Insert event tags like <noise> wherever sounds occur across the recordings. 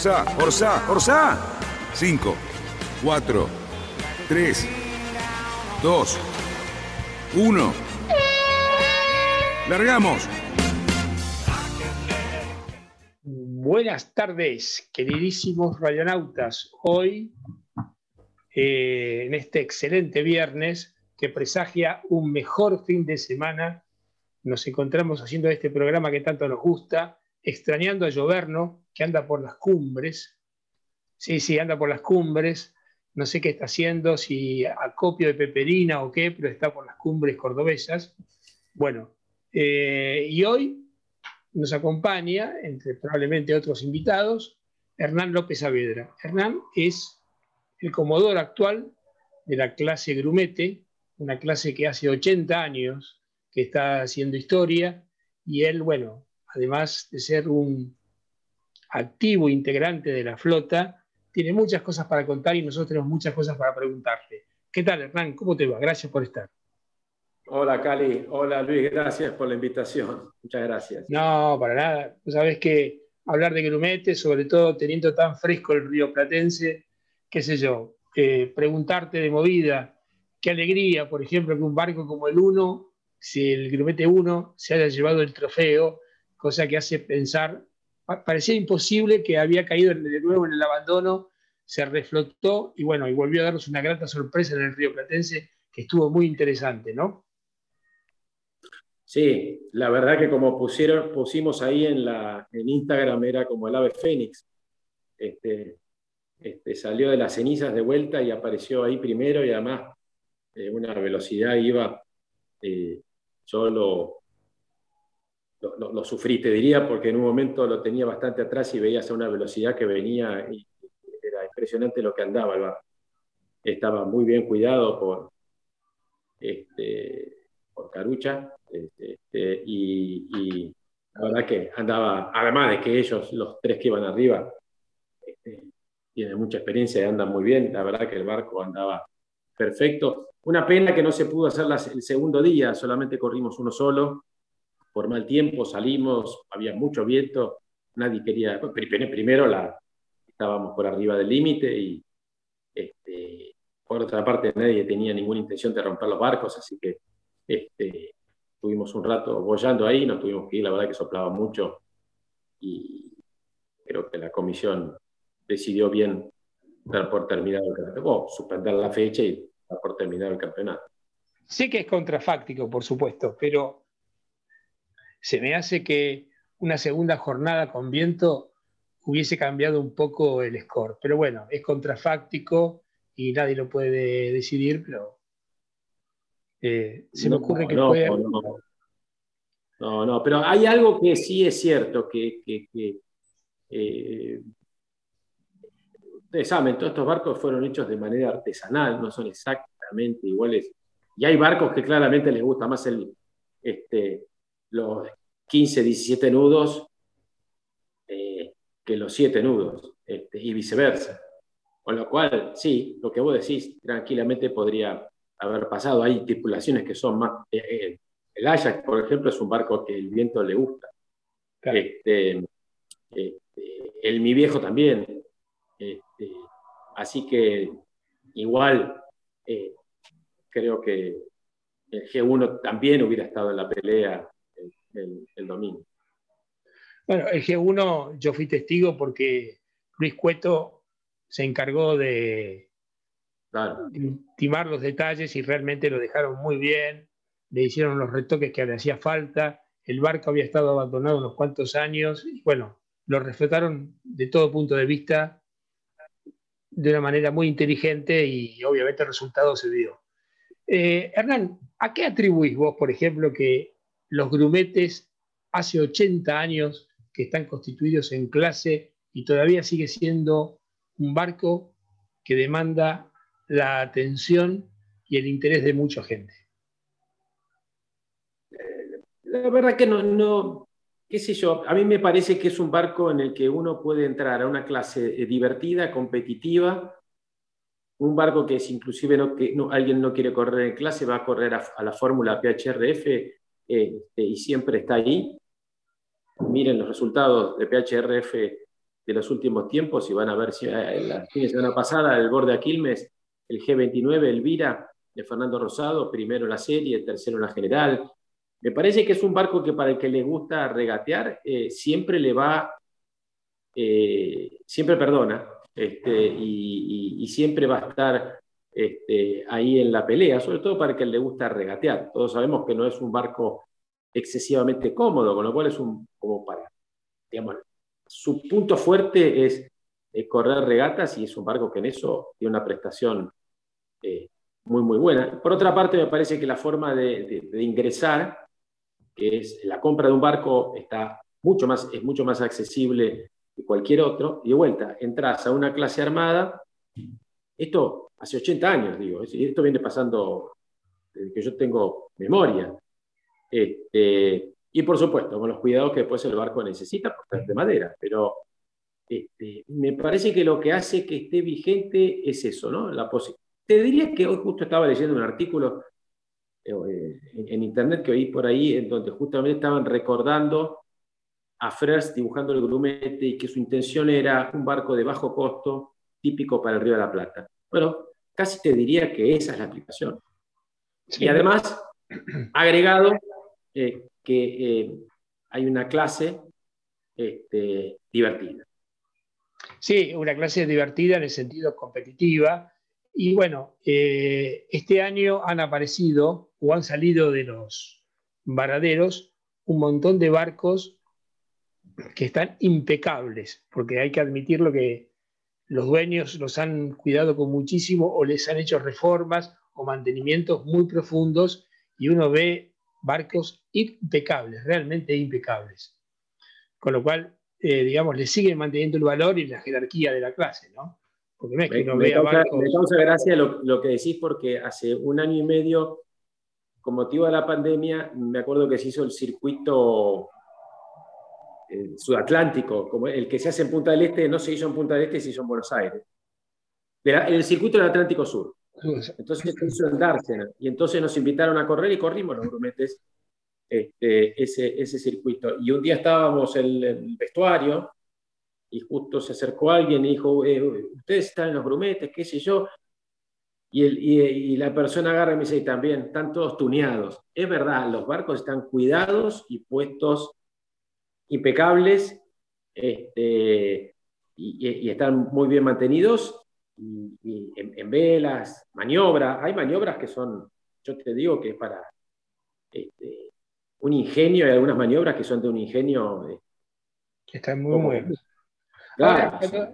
Orsa, Orsa, Orsa. 5, 4, 3, 2, 1. Largamos. Buenas tardes, queridísimos radionautas. Hoy, eh, en este excelente viernes que presagia un mejor fin de semana, nos encontramos haciendo este programa que tanto nos gusta, extrañando a Lloverno, que anda por las cumbres. Sí, sí, anda por las cumbres. No sé qué está haciendo, si acopio de peperina o qué, pero está por las cumbres cordobesas. Bueno, eh, y hoy nos acompaña, entre probablemente otros invitados, Hernán López Saavedra. Hernán es el comodoro actual de la clase Grumete, una clase que hace 80 años que está haciendo historia, y él, bueno, además de ser un activo integrante de la flota, tiene muchas cosas para contar y nosotros tenemos muchas cosas para preguntarle. ¿Qué tal, Hernán? ¿Cómo te va? Gracias por estar. Hola, Cali. Hola, Luis. Gracias por la invitación. Muchas gracias. No, para nada. Tú sabes que hablar de grumete, sobre todo teniendo tan fresco el río Platense, qué sé yo, eh, preguntarte de movida, qué alegría, por ejemplo, que un barco como el Uno, si el grumete 1 se haya llevado el trofeo, cosa que hace pensar, parecía imposible que había caído de nuevo en el abandono, se reflotó y bueno, y volvió a darnos una grata sorpresa en el río Platense, que estuvo muy interesante, ¿no? Sí, la verdad que como pusieron, pusimos ahí en, la, en Instagram era como el ave fénix. Este, este, salió de las cenizas de vuelta y apareció ahí primero y además eh, una velocidad iba, eh, yo lo, sufrí, te diría, porque en un momento lo tenía bastante atrás y veías a una velocidad que venía y era impresionante lo que andaba el barco. Estaba muy bien cuidado por, este, por Carucha este, este, y, la verdad que andaba, además de que ellos, los tres que iban arriba, este, tienen mucha experiencia y andan muy bien, la verdad que el barco andaba perfecto. Una pena que no se pudo hacer el segundo día, solamente corrimos uno solo, por mal tiempo salimos, había mucho viento, nadie quería, primero la, estábamos por arriba del límite y este, por otra parte nadie tenía ninguna intención de romper los barcos, así que este, estuvimos un rato bollando ahí, nos tuvimos que ir, la verdad que soplaba mucho y creo que la comisión decidió bien dar por terminado el campeonato, suspender la fecha y dar por terminado el campeonato. Sé que es contrafáctico, por supuesto, pero se me hace que una segunda jornada con viento hubiese cambiado un poco el score. Pero bueno, es contrafáctico y nadie lo puede decidir, pero eh, se me ocurre que no, no, no, pero hay algo que sí es cierto, que, eh, ustedes saben, todos estos barcos fueron hechos de manera artesanal, no son exactamente iguales. Y hay barcos que claramente les gusta más el, este, los 15, 17 nudos eh, que los 7 nudos, este, y viceversa. Con lo cual, sí, lo que vos decís tranquilamente podría haber pasado. Hay tripulaciones que son más... Eh, eh, el Ajax, por ejemplo, es un barco que el viento le gusta. Este, este, el Mi Viejo también. Este, así que igual creo que el G1 también hubiera estado en la pelea el, domingo. Bueno, el G1 yo fui testigo porque Luis Cueto se encargó de, intimar los detalles y realmente lo dejaron muy bien, le hicieron los retoques que le hacía falta, el barco había estado abandonado unos cuantos años y bueno, lo reflotaron de todo punto de vista de una manera muy inteligente y obviamente el resultado se dio. Eh, Hernán, ¿a qué atribuís vos, por ejemplo, que los grumetes hace 80 años que están constituidos en clase y todavía sigue siendo un barco que demanda la atención y el interés de mucha gente. La verdad que no, qué sé yo, a mí me parece que es un barco en el que uno puede entrar a una clase eh, divertida, competitiva, un barco que es inclusive que alguien no quiere correr en clase, va a correr a, la fórmula PHRF este, y siempre está ahí. Miren los resultados de PHRF de los últimos tiempos y van a ver si eh, la semana pasada el borde Aquilmes, el G29, Elvira, de Fernando Rosado, primero en la serie, tercero en la general. Me parece que es un barco que para el que le gusta regatear eh, siempre le va, siempre perdona, este, y, siempre va a estar este, ahí en la pelea, sobre todo para que le gusta regatear. Todos sabemos que no es un barco excesivamente cómodo, con lo cual es un, como para, digamos, su punto fuerte es correr regatas y es un barco que en eso tiene una prestación eh, muy, muy buena. Por otra parte, me parece que la forma de, ingresar, que es la compra de un barco, está mucho más, es mucho más accesible cualquier otro, y de vuelta, entras a una clase armada, esto hace 80 años, digo, esto viene pasando desde que yo tengo memoria. Este, y por supuesto, con los cuidados que después el barco necesita por de madera, pero este, me parece que lo que hace que esté vigente es eso, ¿no? La Te diría que hoy justo estaba leyendo un artículo eh, en, internet que oí por ahí, en donde justamente estaban recordando a Frers dibujando el grumete y que su intención era un barco de bajo costo típico para el Río de la Plata. Bueno, casi te diría que esa es la aplicación. Y además, agregado eh, que eh, hay una clase este, divertida. Sí, una clase divertida en el sentido competitiva. Y bueno, eh, este año han aparecido o han salido de los varaderos un montón de barcos que están impecables, porque hay que admitirlo que los dueños los han cuidado con muchísimo o les han hecho reformas o mantenimientos muy profundos y uno ve barcos impecables, realmente impecables. Con lo cual, eh, digamos, le siguen manteniendo el valor y la jerarquía de la clase, ¿no? Porque no es que uno me, vea causa, me causa gracia lo, lo que decís porque hace un año y medio, con motivo de la pandemia, me acuerdo que se hizo el circuito el sudatlántico, como el que se hace en Punta del Este, no se hizo en Punta del Este, se hizo en Buenos Aires. Pero el circuito del Atlántico Sur. Entonces se hizo en Dársena. Y entonces nos invitaron a correr y corrimos los grumetes este, ese, ese circuito. Y un día estábamos en el vestuario y justo se acercó alguien y dijo, eh, ustedes están en los grumetes, qué sé yo. Y, la persona agarra y me dice, y también, están todos tuneados. Es verdad, los barcos están cuidados y puestos impecables este, y, están muy bien mantenidos y, en, velas, maniobras. Hay maniobras que son, yo te digo que es para este, un ingenio, hay algunas maniobras que son de un ingenio. Eh, están muy buenas. cuando,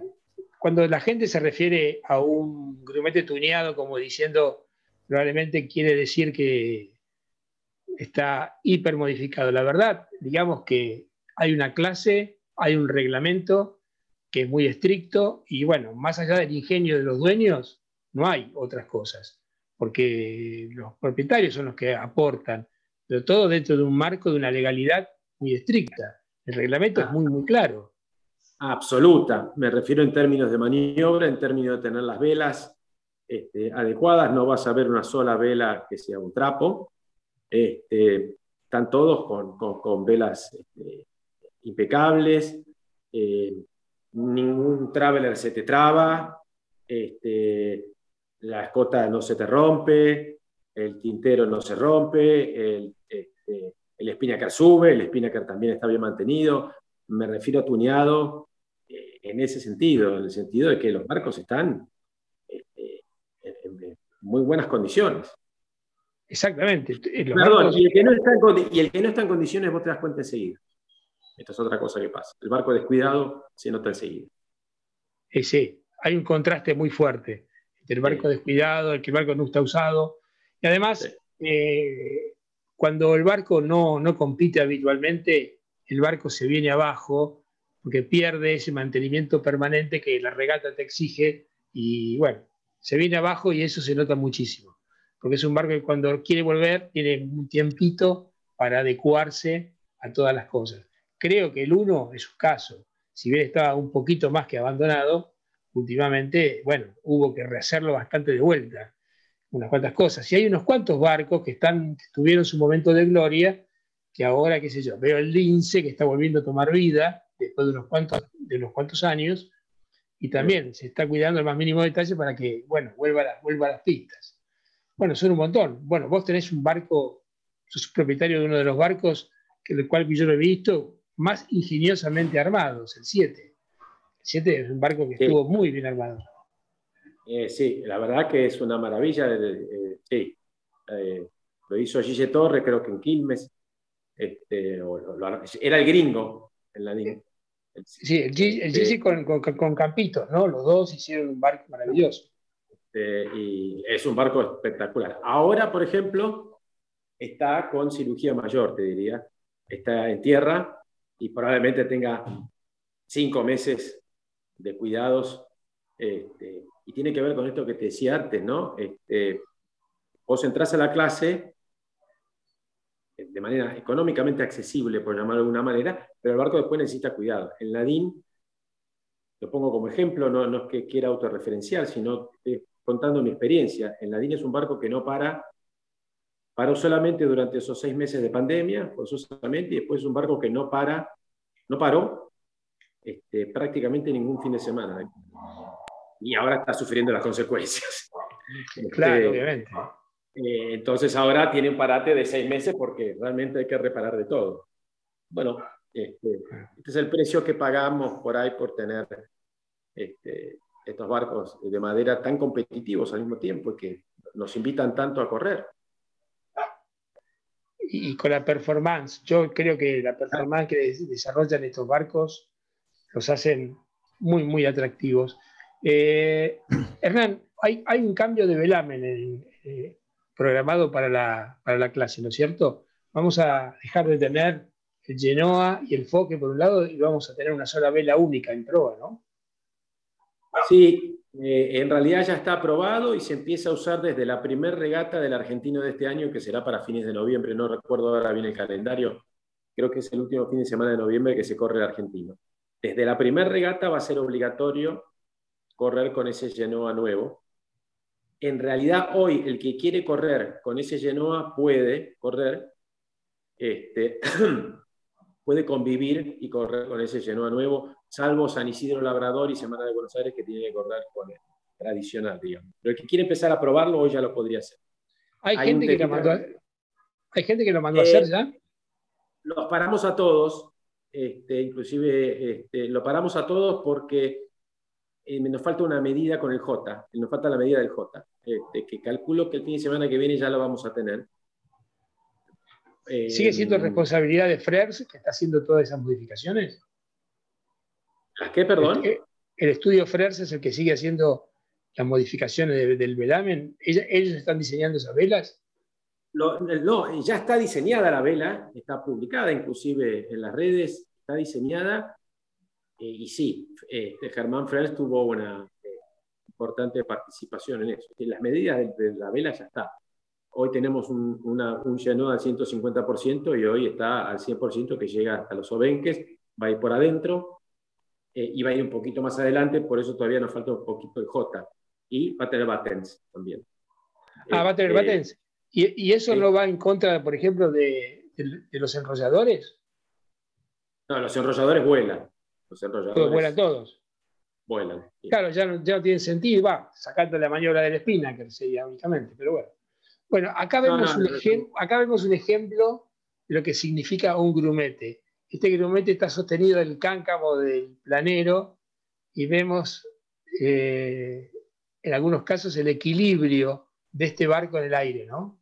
cuando, la gente se refiere a un grumete tuneado como diciendo, probablemente quiere decir que está hipermodificado. La verdad, digamos que hay una clase, hay un reglamento que es muy estricto y bueno, más allá del ingenio de los dueños, no hay otras cosas, porque los propietarios son los que aportan, pero todo dentro de un marco de una legalidad muy estricta. El reglamento es muy, muy claro. Absoluta, me refiero en términos de maniobra, en términos de tener las velas este, adecuadas, no vas a ver una sola vela que sea un trapo, este, están todos con, velas este, impecables, eh, ningún traveler se te traba, este, la escota no se te rompe, el tintero no se rompe, el, este, el spinnaker sube, el spinnaker también está bien mantenido. Me refiero a tuneado eh, en ese sentido, en el sentido de que los barcos están este, en, muy buenas condiciones. Exactamente. Perdón, y, el que no está en, y el que no está en condiciones vos te das cuenta enseguida. Esta es otra cosa que pasa. El barco descuidado se nota enseguida. Sí, sí, hay un contraste muy fuerte entre el barco descuidado, el que el barco no está usado. Y además, eh, cuando el barco no, no compite habitualmente, el barco se viene abajo porque pierde ese mantenimiento permanente que la regata te exige y bueno, se viene abajo y eso se nota muchísimo, porque es un barco que cuando quiere volver tiene un tiempito para adecuarse a todas las cosas. Creo que el 1 es su caso, si bien estaba un poquito más que abandonado, últimamente, bueno, hubo que rehacerlo bastante de vuelta, unas cuantas cosas. Y hay unos cuantos barcos que, están, tuvieron su momento de gloria, que ahora, qué sé yo, veo el lince que está volviendo a tomar vida después de unos cuantos, de unos cuantos años, y también se está cuidando el más mínimo detalle para que, bueno, vuelva a, vuelva a las pistas. Bueno, son un montón. Bueno, vos tenés un barco, sos propietario de uno de los barcos, que el cual yo lo he visto, más ingeniosamente armados, el 7. El 7 es un barco que estuvo muy bien armado. Eh, sí, la verdad que es una maravilla. Eh, sí, eh, lo hizo Gille Torre, creo que en Quilmes. Este, era el gringo en la. Sí, el Gigi con, con, Campito, ¿no? Los dos hicieron un barco maravilloso. Este, y es un barco espectacular. Ahora, por ejemplo, está con cirugía mayor, te diría. Está en tierra y probablemente tenga cinco meses de cuidados. Este, y tiene que ver con esto que te decía antes, ¿no? Este, vos entras a la clase de manera económicamente accesible, por llamarlo de alguna manera, pero el barco después necesita cuidado. En la DIN, lo pongo como ejemplo, no, no es que quiera autorreferenciar, sino contando mi experiencia. En la DIN es un barco que no para, paró solamente durante esos seis meses de pandemia, solamente, y después es un barco que no para, no paró este, prácticamente ningún fin de semana. Y ahora está sufriendo las consecuencias. <laughs> Claro, este, obviamente. Eh, entonces ahora tiene un parate de seis meses porque realmente hay que reparar de todo. Bueno, este, este, es el precio que pagamos por ahí por tener este, estos barcos de madera tan competitivos al mismo tiempo y que nos invitan tanto a correr. Y, con la performance, yo creo que la performance que desarrollan estos barcos los hacen muy, muy atractivos. Eh, Hernán, hay, hay, un cambio de velamen en, eh, programado para la, para la clase, ¿no es cierto? Vamos a dejar de tener el Genoa y el Foque por un lado y vamos a tener una sola vela única en proa, ¿no? Sí, eh, en realidad ya está aprobado y se empieza a usar desde la primera regata del argentino de este año, que será para fines de noviembre, no recuerdo ahora bien el calendario, creo que es el último fin de semana de noviembre que se corre el argentino. Desde la primera regata va a ser obligatorio correr con ese Genoa nuevo, en realidad hoy el que quiere correr con ese Genoa puede correr, este, <clears throat> puede convivir y correr con ese Genoa nuevo, salvo San Isidro Labrador y Semana de Buenos Aires que tiene que correr con el tradicional, digamos. Pero el que quiere empezar a probarlo hoy ya lo podría hacer. ¿Hay, gente, que lo mandó a, ¿hay gente que lo mandó a hacer eh, ya? Los paramos a todos, este, inclusive este, lo paramos a todos porque eh, nos falta una medida con el J, nos falta la medida del J, este, que calculo que el fin de semana que viene ya lo vamos a tener. ¿Sigue siendo eh, responsabilidad de Frers que está haciendo todas esas modificaciones? ¿Las qué, perdón? El, estudio Frers es el que sigue haciendo las modificaciones del velamen. ¿Ellos están diseñando esas velas? no, ya está diseñada la vela, está publicada inclusive en las redes, está diseñada eh, y sí, este, Germán Frers tuvo una eh, importante participación en eso. las medidas de, la vela ya está. Hoy tenemos un, una, un Genoa al 150% y hoy está al 100% que llega hasta los obenques, va a ir por adentro eh, y va a ir un poquito más adelante, por eso todavía nos falta un poquito el J. Y va a tener batens también. Ah, va a tener batens. ¿Y, ¿Y, eso no va en contra, por ejemplo, de, de los enrolladores? No, los enrolladores vuelan. Todos vuelan todos. Vuelan. Claro, ya no, ya no tiene sentido, va, sacando la maniobra de la espina, que sería únicamente, pero bueno. Bueno, acá vemos, un, acá vemos un ejemplo de lo que significa un grumete. Este grumete está sostenido del cáncamo del planero y vemos eh, en algunos casos el equilibrio de este barco en el aire, ¿no?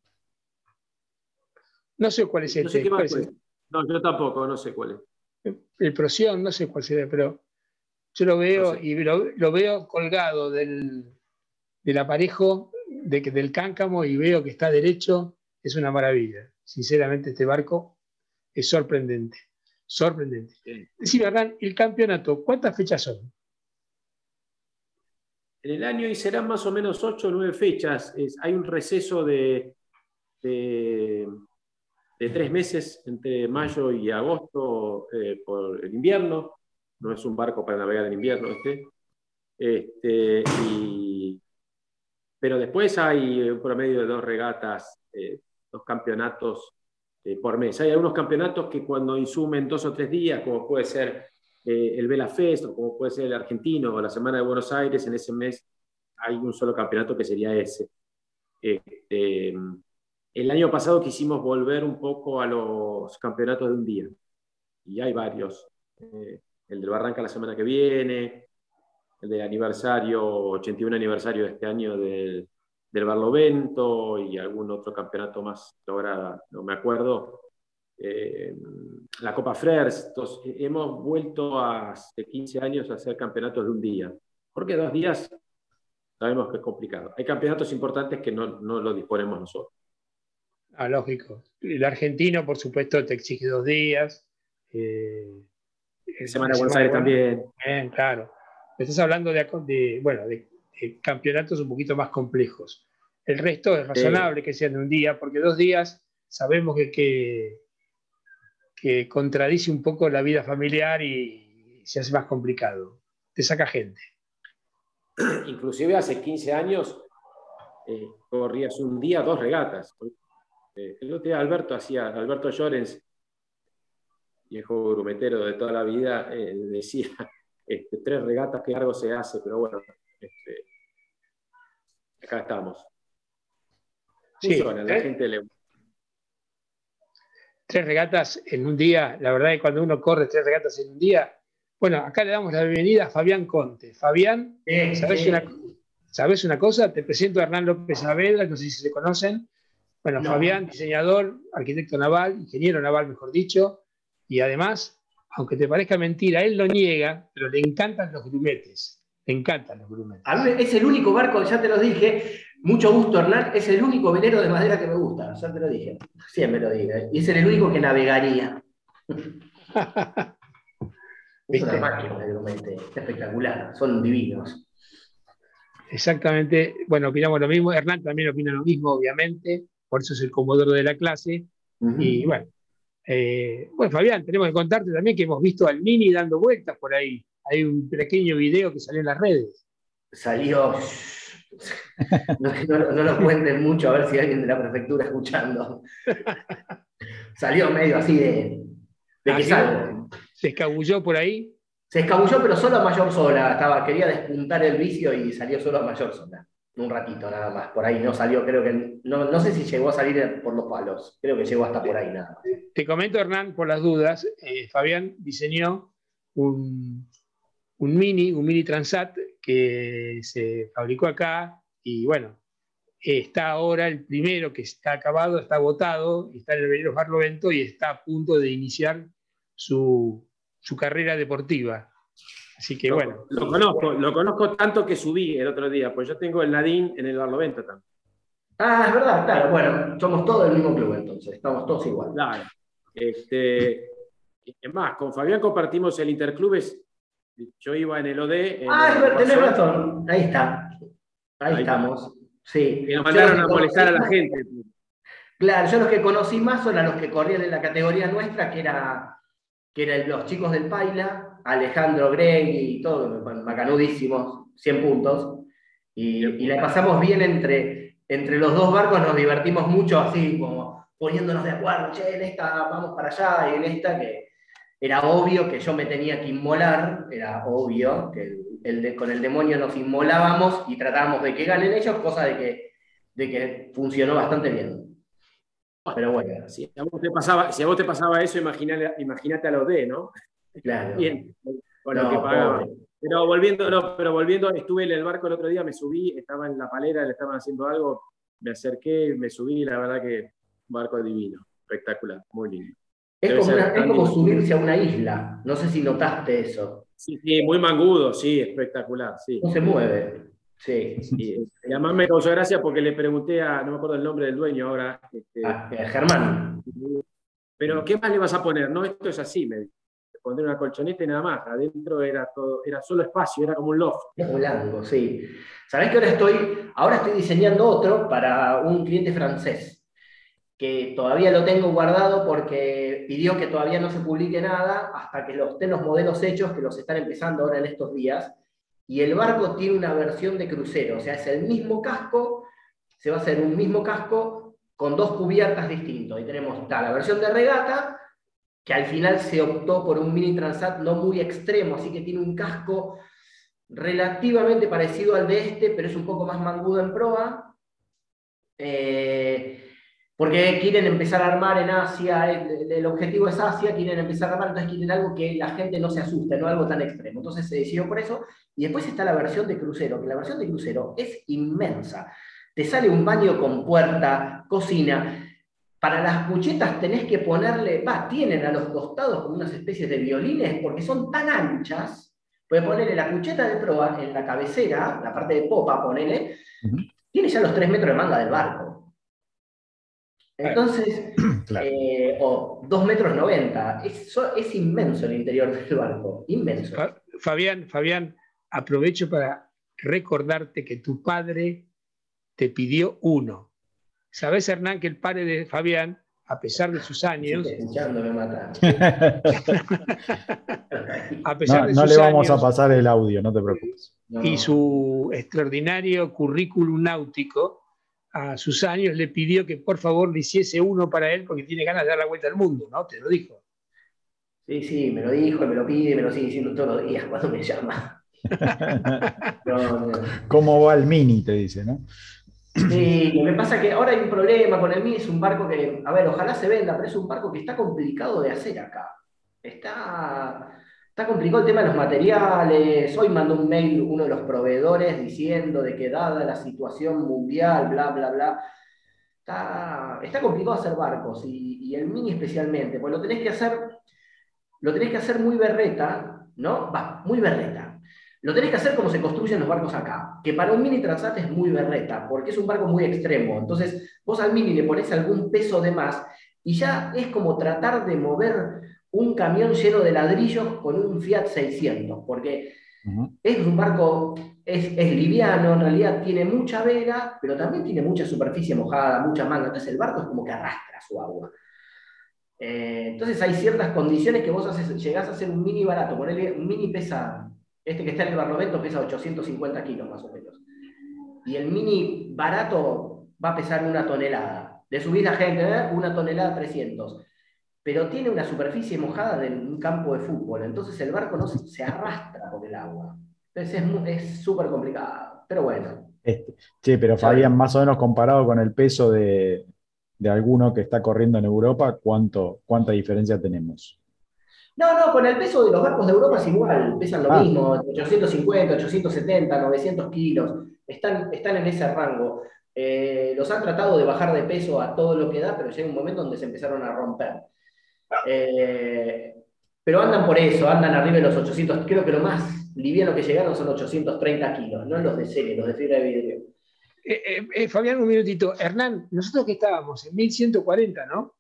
No sé cuál es este. No, yo tampoco, no sé cuál es el Procyon, no sé cuál sería, pero yo lo veo y lo, veo colgado del, aparejo del cáncamo y veo que está derecho, es una maravilla. Sinceramente, este barco es sorprendente. Sorprendente. Decime, Hernán, el campeonato, ¿cuántas fechas son? En el año y serán más o menos ocho o nueve fechas. hay un receso de, de, tres meses entre mayo y agosto eh, por el invierno. No es un barco para navegar en invierno este. este pero después hay un promedio de dos regatas, eh, dos campeonatos eh, por mes. Hay algunos campeonatos que cuando insumen dos o tres días, como puede ser eh, el Vela Fest o como puede ser el argentino o la Semana de Buenos Aires, en ese mes hay un solo campeonato que sería ese. Este, el año pasado quisimos volver un poco a los campeonatos de un día y hay varios. Eh, el del Barranca la semana que viene, el del aniversario, 81 aniversario de este año del, del Barlovento y algún otro campeonato más lograda, no me acuerdo. Eh, la Copa Frers, hemos vuelto hace 15 años a hacer campeonatos de un día, porque dos días sabemos que es complicado. Hay campeonatos importantes que no, no lo disponemos nosotros. Ah, lógico. El argentino, por supuesto, te exige dos días. Eh, Semana de Buenos Aires también. Bien, claro. Estás hablando de, bueno, de, campeonatos un poquito más complejos. El resto es razonable que sean de un día, porque dos días sabemos que, que, que contradice un poco la vida familiar y se hace más complicado. Te saca gente. <clears throat> Inclusive hace 15 años eh, corrías un día dos regatas. Eh, el otro día Alberto hacía, Alberto Llorens, viejo grumetero de toda la vida, eh, decía <laughs> este, tres regatas, qué largo se hace, pero bueno, este, acá estamos. Sí, la gente le... Tres regatas en un día, la verdad es que cuando uno corre tres regatas en un día, bueno, acá le damos la bienvenida a Fabián Conte. Fabián, ¿sabes, una, cosa? Te presento a Hernán López Saavedra, no sé si se conocen. Bueno, Fabián, diseñador, arquitecto naval, ingeniero naval, mejor dicho, y además, aunque te parezca mentira, él lo niega, pero le encantan los grumetes. Le encantan los grumetes. A mí es el único barco, ya te lo dije, mucho gusto Hernán, es el único velero de madera que me gusta, ya te lo dije, siempre lo dije, y es el único que navegaría. <laughs> Es una máquina de espectacular, son divinos. Exactamente, bueno, opinamos lo mismo, Hernán también opina lo mismo, obviamente, por eso es el comodoro de la clase. Y bueno, eh, bueno, Fabián, tenemos que contarte también que hemos visto al Mini dando vueltas por ahí. Hay un pequeño video que salió en las redes. Salió. <laughs> No, lo cuenten mucho, a ver si hay alguien de la prefectura escuchando. <laughs> Salió medio así de, de que salgo. ¿Se escabulló por ahí? Se escabulló, pero solo a mayor sola. Estaba, quería despuntar el vicio y salió solo a mayor sola. Un ratito nada más. Por ahí no salió, creo que. No, sé si llegó a salir por los palos. Creo que llegó hasta por ahí nada más. Te comento, Hernán, por las dudas. Eh, Fabián diseñó un, un mini, un mini Transat que se fabricó acá y bueno, está ahora el primero que está acabado, está agotado, está en el velero Barlovento y está a punto de iniciar su, carrera deportiva. Así que bueno. Lo conozco, lo conozco tanto que subí el otro día, pues yo tengo el Nadine en el Barlovento también. Ah, es verdad, claro. Bueno, somos todos del mismo club entonces, estamos todos igual. Claro. Este, es más, con Fabián compartimos el Interclubes. Yo iba en el OD. ah, tenés razón. Ahí está. Ahí, estamos. Sí. Y nos mandaron a molestar a la gente. Claro, yo los que conocí más son a los que corrían en la categoría nuestra, que era que eran los chicos del Paila, Alejandro Greg y todo, macanudísimos, 100 puntos. Y, y la pasamos bien entre, entre los dos barcos, nos divertimos mucho así, como poniéndonos de acuerdo, che, en esta vamos para allá y en esta que era obvio que yo me tenía que inmolar, era obvio que el, con el demonio nos inmolábamos y tratábamos de que ganen ellos, cosa de que, de que funcionó bastante bien. Pero bueno. Si a vos te pasaba, si a vos te pasaba eso, imagínate a los D, ¿no? Claro. <laughs> Bien, bueno, que pagaban. Pero volviendo, no, pero volviendo, estuve en el barco el otro día, me subí, estaba en la palera, le estaban haciendo algo, me acerqué, me subí, la verdad que barco divino, espectacular, muy lindo. Es como, subirse a una isla, no sé si notaste eso. Sí, sí, muy mangudo, sí, espectacular, sí. No se mueve. Sí. Y, además me causó gracia porque le pregunté a, no me acuerdo el nombre del dueño ahora. Este, ah, eh, Germán. Pero, ¿qué más le vas a poner? No, esto es así, me poner una colchoneta y nada más. Adentro era todo, era solo espacio, era como un loft. Es blanco, sí. ¿Sabés que ahora estoy, ahora estoy diseñando otro para un cliente francés? Que todavía lo tengo guardado porque pidió que todavía no se publique nada hasta que los, estén los modelos hechos, que los están empezando ahora en estos días. Y el barco tiene una versión de crucero, o sea, es el mismo casco, se va a hacer un mismo casco con dos cubiertas distintos. Y tenemos la versión de regata, que al final se optó por un mini transat no muy extremo, así que tiene un casco relativamente parecido al de este, pero es un poco más mangudo en proa. Eh, porque quieren empezar a armar en Asia, el, objetivo es Asia, quieren empezar a armar, entonces quieren algo que la gente no se asuste, no algo tan extremo. Entonces se decidió por eso. Y después está la versión de crucero, que la versión de crucero es inmensa. Te sale un baño con puerta, cocina. Para las cuchetas tenés que ponerle, va, tienen a los costados como unas especies de violines, porque son tan anchas, puedes ponerle la cucheta de proa en la cabecera, la parte de popa, ponele, tiene ya los tres metros de manga del barco. Entonces, <clears throat> eh, o 2 metros 90, es, es, inmenso el interior del barco, inmenso. Fabián, Fabián, aprovecho para recordarte que tu padre te pidió uno. ¿Sabes, Hernán, que el padre de Fabián, a pesar de sus años... <laughs> <laughs> a pesar no, no le vamos a pasar el audio, no te preocupes. Y su extraordinario currículum náutico, a sus años le pidió que por favor le hiciese uno para él porque tiene ganas de dar la vuelta al mundo, ¿no? Te lo dijo. Sí, sí, me lo dijo, me lo pide, me lo sigue diciendo todos los días cuando me llama. <laughs> ¿Cómo va el Mini? Te dice, ¿no? Sí, me pasa que ahora hay un problema con el Mini, es un barco que, a ver, ojalá se venda, pero es un barco que está complicado de hacer acá. Está, Está complicado el tema de los materiales. Hoy mandó un mail uno de los proveedores diciendo de que dada la situación mundial, bla, bla, bla, está, está complicado hacer barcos y, el mini especialmente, pues lo tenés que hacer, lo tenés que hacer muy berreta, ¿no? Va, muy berreta. Lo tenés que hacer como se construyen los barcos acá, que para un mini transat es muy berreta, porque es un barco muy extremo. Entonces, vos al mini le pones algún peso de más y ya es como tratar de mover un camión lleno de ladrillos con un Fiat 600, porque es un barco, es, liviano, en realidad tiene mucha vela, pero también tiene mucha superficie mojada, mucha manga, entonces el barco es como que arrastra su agua. Eh, entonces hay ciertas condiciones que vos haces, llegás a hacer un mini barato, ponele, un mini pesa, este que está en el barlovento pesa 850 kilos más o menos, y el mini barato va a pesar una tonelada. De subida gente, ¿eh? una tonelada 300 pero tiene una superficie mojada de un campo de fútbol, entonces el barco no se, arrastra por el agua. Entonces es súper complicado, pero bueno. Este, sí, pero Fabián, más o menos comparado con el peso de, alguno que está corriendo en Europa, ¿cuánto, ¿cuánta diferencia tenemos? No, no, con el peso de los barcos de Europa es igual, pesan lo ah. mismo, 850, 870, 900 kilos, están, están en ese rango. Eh, los han tratado de bajar de peso a todo lo que da, pero llega un momento donde se empezaron a romper. Eh, pero andan por eso, andan arriba de los 800, creo que lo más liviano que llegaron son 830 kilos, no los de serie, los de fibra de vidrio. Eh, eh, Fabián, un minutito. Hernán, nosotros que estábamos en 1140, ¿no?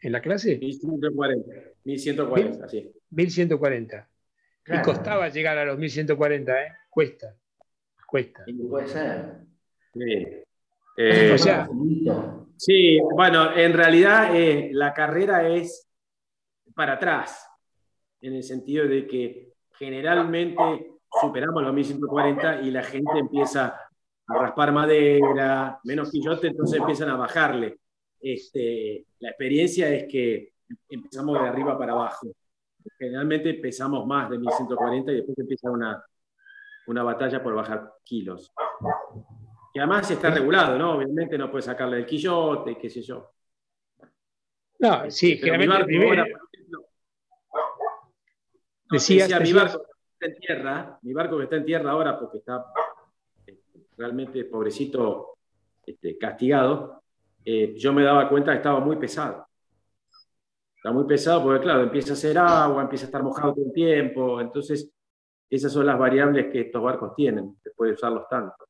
En la clase. 1140, 1140, sí. 1140. Y costaba llegar a los 1140, ¿eh? Cuesta, cuesta. puede ser. Sí. o sea, sí, bueno, en realidad la carrera es para atrás, en el sentido de que generalmente superamos los 1140 y la gente empieza a raspar madera, menos quillote, entonces empiezan a bajarle. Este, la experiencia es que empezamos de arriba para abajo. Generalmente empezamos más de 1140 y después empieza una, una batalla por bajar kilos. Y además está regulado, ¿no? Obviamente no puedes sacarle el quillote, qué sé yo. No, sí, generalmente primero, Decía, mi barco que está en tierra, mi barco que está en tierra ahora porque está este, realmente pobrecito este, castigado, eh, yo me daba cuenta que estaba muy pesado. Está muy pesado porque, claro, empieza a hacer agua, empieza a estar mojado todo el tiempo. Entonces, esas son las variables que estos barcos tienen, después de usarlos tanto.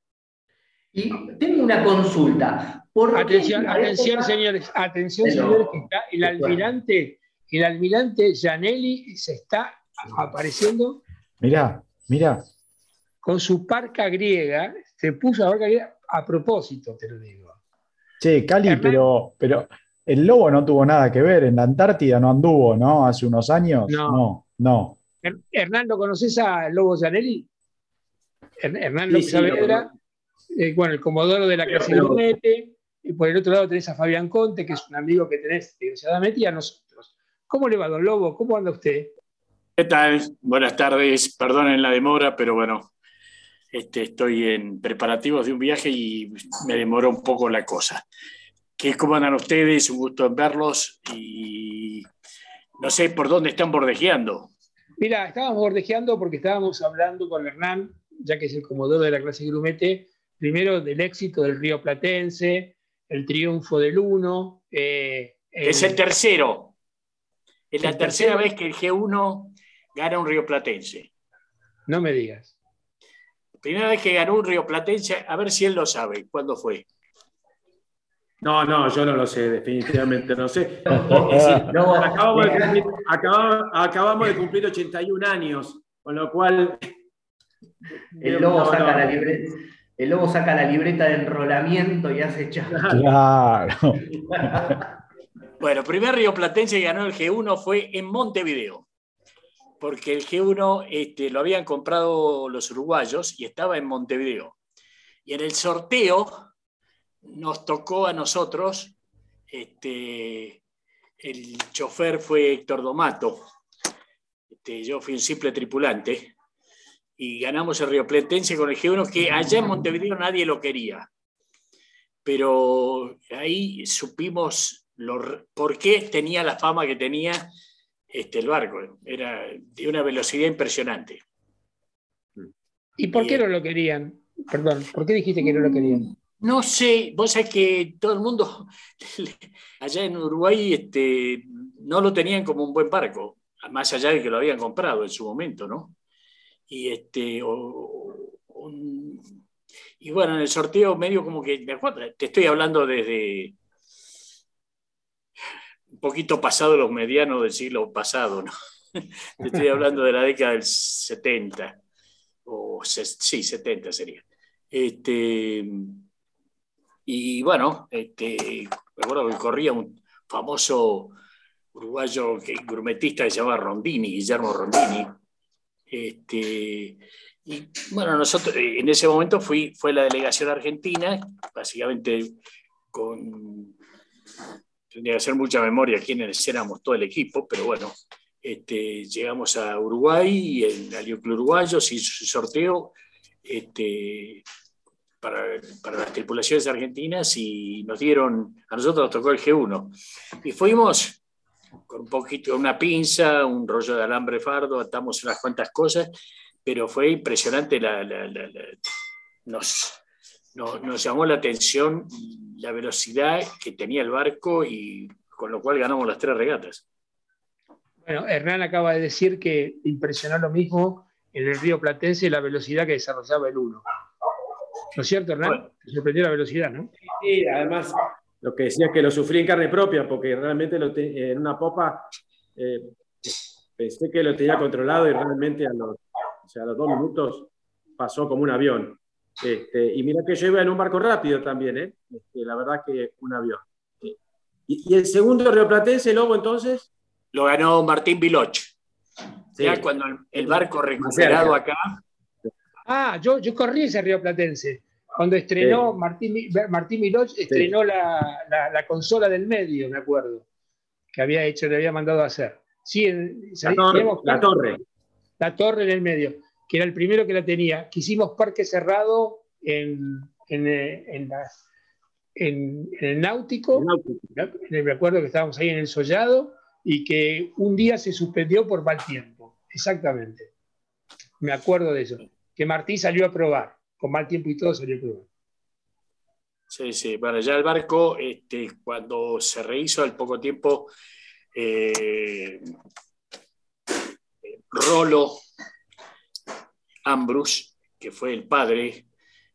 Y tengo una consulta. atención, atención, señores, atención, señores, que está el almirante el almirante Gianelli se está apareciendo. Mirá, mirá. Con su parca griega, se puso a parca griega a propósito, te lo digo. Che, Cali, pero, pero el lobo no tuvo nada que ver. En la Antártida no anduvo, ¿no? Hace unos años. No, no. Hernando, ¿conoces a Lobo Gianelli? Hernando Saavedra, eh, bueno, el comodoro de la clase de y por el otro lado tenés a Fabián Conte, que es un amigo que tenés desgraciadamente, y a nosotros. ¿Cómo le va, don Lobo? ¿Cómo anda usted? ¿Qué tal? Buenas tardes. Perdonen la demora, pero bueno, este, estoy en preparativos de un viaje y me demoró un poco la cosa. ¿Qué, ¿Cómo andan ustedes? Un gusto en verlos y no sé por dónde están bordejeando. Mira, estábamos bordejeando porque estábamos hablando con Hernán, ya que es el comodoro de la clase Grumete, primero del éxito del Río Platense, el triunfo del Uno. Eh, es el tercero. Es la tercera vez que el G1 gana un Río Platense. No me digas. Primera vez que ganó un Río Platense, a ver si él lo sabe. ¿Cuándo fue? No, no, yo no lo sé, definitivamente no sé. <laughs> acabamos, de cumplir, 81 años, con lo cual... El lobo, saca la libreta, el lobo saca la libreta de enrolamiento y hace Claro. <laughs> bueno, primer Río Platense que ganó el G1 fue en Montevideo, porque el G1 este, lo habían comprado los uruguayos y estaba en Montevideo. Y en el sorteo nos tocó a nosotros, este, el chofer fue Héctor Domato, este, yo fui un simple tripulante, y ganamos el Río Platense con el G1, que allá en Montevideo nadie lo quería. Pero ahí supimos por qué tenía la fama que tenía este, el barco. Era de una velocidad impresionante. ¿Y por qué no lo querían? Perdón, ¿por qué dijiste que no lo querían? No sé, vos sabés que todo el mundo <laughs> allá en Uruguay este, no lo tenían como un buen barco, más allá de que lo habían comprado en su momento, ¿no? Y, este, y bueno, en el sorteo medio como que, te estoy hablando desde poquito pasado los medianos del siglo pasado, ¿no? <laughs> Estoy hablando de la década del 70, o sí, 70 sería. Este, y bueno, este, recuerdo que corría un famoso uruguayo que, gourmetista que se llamaba Rondini, Guillermo Rondini. Este, y bueno, nosotros en ese momento fui, fue la delegación argentina, básicamente con. Tendría que hacer mucha memoria quiénes éramos todo el equipo, pero bueno, este, llegamos a Uruguay el Alioclub Uruguayo se hizo su sorteo. Este, para, las tripulaciones argentinas y nos dieron, a nosotros nos tocó el G1. Y fuimos con un poquito, una pinza, un rollo de alambre fardo, atamos unas cuantas cosas, pero fue impresionante, la, nos, nos, llamó la atención la velocidad que tenía el barco y con lo cual ganamos las tres regatas. Bueno, Hernán acaba de decir que impresionó lo mismo en el río Platense la velocidad que desarrollaba el 1. ¿No es cierto, Hernán? sorprendió la velocidad, ¿no? Sí, además, lo que decía que lo sufrí en carne propia, porque realmente en una popa eh, pensé que lo tenía controlado y realmente a los, los dos minutos pasó como un avión. Este, y mira que yo iba en un barco rápido también, ¿eh? Este, la verdad que un avión. ¿Y, el segundo rioplatense, Lobo, entonces? Lo ganó Martín Viloch. Ya cuando el barco recuperado acá Ah, yo, yo corrí ese Río Platense. Cuando estrenó Martín, Martín Miloch, estrenó la, la, consola del medio, me acuerdo, que había hecho, le había mandado a hacer. Sí, la, torre, la torre. La torre en el medio, que era el primero que la tenía. Que hicimos parque cerrado en, en, en, en el náutico. Me acuerdo que estábamos ahí en el sollado y que un día se suspendió por mal tiempo. Exactamente. Me acuerdo de eso que Martí salió a probar, con mal tiempo y todo salió a probar. Sí, sí, bueno, ya el barco, este, cuando se rehizo al poco tiempo, eh, Rolo Ambrus, que fue el padre,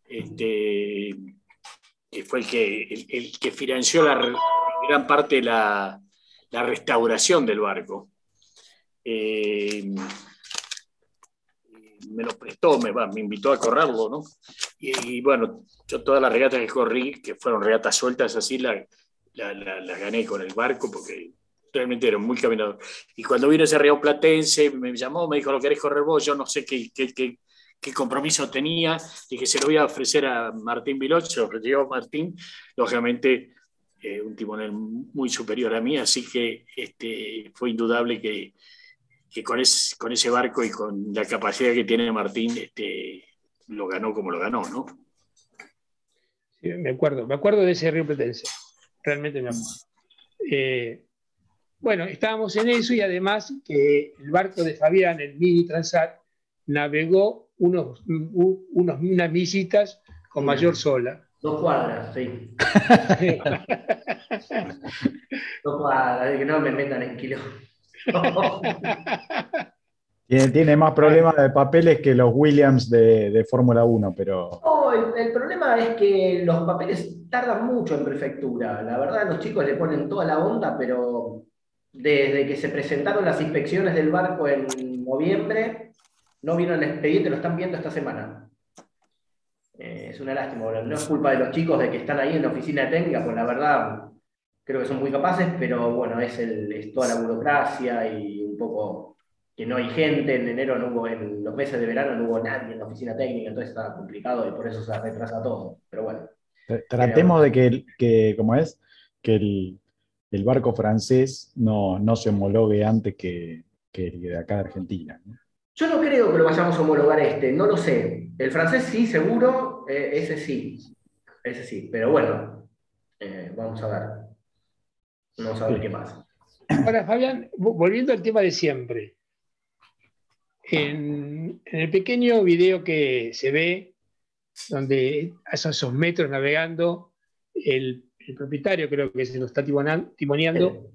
este, que fue el que, el, que financió la gran parte de la, la restauración del barco. Eh, me lo prestó, me, me invitó a correrlo, ¿no? Y, bueno, yo todas las regatas que corrí, que fueron regatas sueltas así, las la, gané con el barco porque realmente era muy caminador. Y cuando vino ese río platense, me llamó, me dijo, ¿lo querés correr vos? Yo no sé qué, qué, qué, compromiso tenía que se lo voy a ofrecer a Martín Viloch, se lo ofreció Martín, lógicamente eh, un timonel muy superior a mí, así que este, fue indudable que, que con, con ese barco y con la capacidad que tiene Martín, este, lo ganó como lo ganó, ¿no? Me acuerdo, me acuerdo de ese río Platense, realmente me acuerdo. Eh, bueno, estábamos en eso y además que el barco de Fabián, el Mini Transat, navegó unos, unos, unas millitas con mayor sola. Dos cuadras, sí. <laughs> Dos cuadras, que no me metan en kilo. <laughs> Tiene, más problemas de papeles que los Williams de, Fórmula 1, pero... el, problema es que los papeles tardan mucho en prefectura. La verdad, los chicos le ponen toda la onda, pero desde que se presentaron las inspecciones del barco en noviembre, no vieron el expediente, lo están viendo esta semana. Eh, es una lástima, no es culpa de los chicos de que están ahí en la oficina técnica, pues la verdad creo que son muy capaces, pero bueno, es, el, es toda la burocracia y un poco que no hay gente, en enero no hubo, en los meses de verano no hubo nadie en la oficina técnica, entonces está complicado y por eso se retrasa todo, pero bueno. Tratemos de que, que, como es, que el, el barco francés no, no, se homologue antes que, que el de acá de Argentina. Yo no creo que lo vayamos a homologar este, no lo sé. El francés sí, seguro, eh, ese sí, ese sí, pero bueno, eh, vamos a ver. Vamos a ver qué pasa. Ahora, Fabián, volviendo al tema de siempre. En, el pequeño video que se ve, donde a esos metros navegando, el, propietario creo que se lo está timoneando,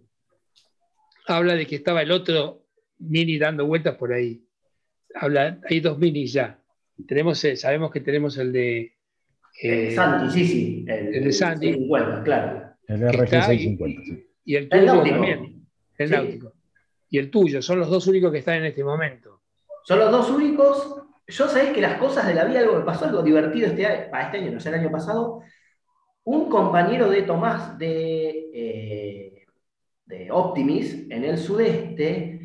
habla de que estaba el otro mini dando vueltas por ahí. Habla, hay dos minis ya. Tenemos, eh, sabemos que tenemos el de... Eh, Santi, sí, sí. El, de Santi. claro. El RG650, sí. Y el tuyo también. El náutico. Y el tuyo, son los dos únicos que están en este momento. Son los dos únicos. Yo sabés que las cosas de la vida, algo me pasó algo divertido este, para este año, no sé, el año pasado. Un compañero de Tomás de, eh, de Optimis en el sudeste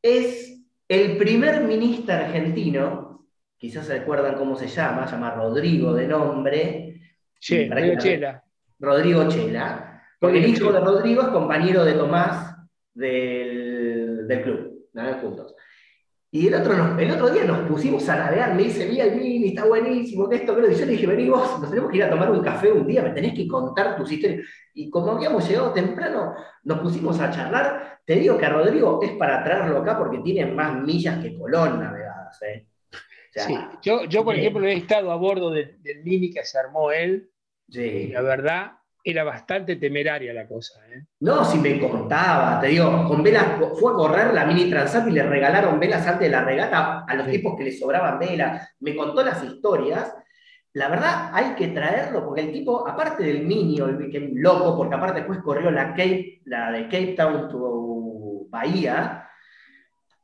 es el primer ministro argentino, quizás se recuerdan cómo se llama, se llama Rodrigo de nombre. Rodrigo Chela. Rodrigo Chela porque el hijo de Rodrigo es compañero de Tomás del, club, navegan juntos. Y el otro, el otro día nos pusimos a navegar, me dice, mira el mini, está buenísimo, que esto, que Y yo le dije, vení vos, nos tenemos que ir a tomar un café un día, me tenés que contar tus historias. Y como habíamos llegado temprano, nos pusimos a charlar. Te digo que a Rodrigo es para traerlo acá porque tiene más millas que Colón navegadas. ¿eh? sí. yo, yo, por ejemplo, he estado a bordo del mini que se armó él. Sí. la verdad, era bastante temeraria la cosa. ¿eh? No, si me contaba, te digo, con velas, fue a correr la Mini Transat y le regalaron velas antes de la regata a los tipos que le sobraban velas. Me contó las historias. La verdad, hay que traerlo, porque el tipo, aparte del Mini, que es loco, porque aparte después corrió la, Cape, la de Cape Town to Bahía,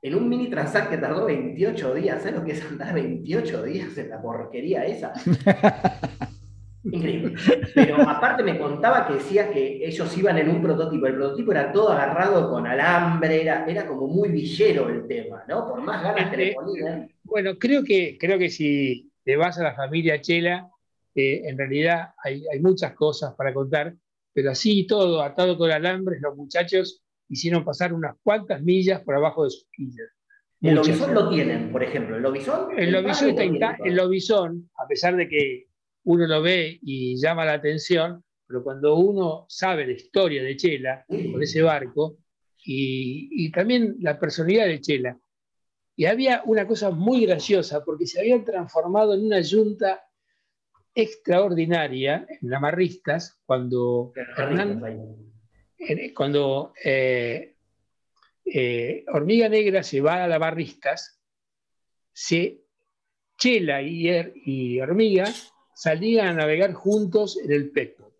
en un Mini Transat que tardó 28 días. ¿Sabes lo que es andar 28 días en la porquería esa? <laughs> Increíble. Pero aparte me contaba que decía que ellos iban en un prototipo. El prototipo era todo agarrado con alambre, era, era como muy villero el tema, ¿no? Por más ganas que le ponían. Bueno, creo que, creo que si te vas a la familia Chela, eh, en realidad hay, muchas cosas para contar, pero así todo, atado con alambres, los muchachos hicieron pasar unas cuantas millas por abajo de sus quillas. El lobizón lo tienen, por ejemplo. El lobizón. El, lobizón, el lobizón, a pesar de que uno lo ve y llama la atención, pero cuando uno sabe la historia de Chela, con ese barco, y, también la personalidad de Chela, y había una cosa muy graciosa, porque se habían transformado en una yunta extraordinaria en la Marristas, cuando cuando eh, eh, Hormiga Negra se va a la Marristas, se Chela y, y Hormiga salían a navegar juntos en el Peco.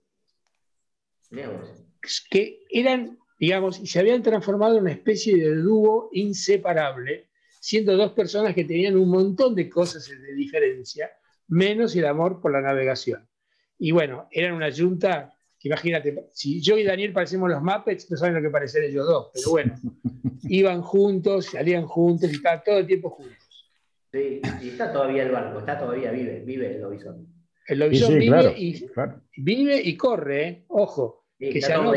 Que eran digamos, y se habían transformado en una especie de dúo inseparable, siendo dos personas que tenían un montón de cosas de diferencia, menos el amor por la navegación. Y bueno, eran una junta que imagínate, si yo y Daniel parecemos los Muppets, no saben lo que parecen ellos dos, pero bueno, <laughs> iban juntos, salían juntos y estaban todo el tiempo juntos. Sí, y está todavía el barco, está todavía, vive, vive el lobizón. El lobizón vive, y, vive y corre, ¿eh? ojo. que, no,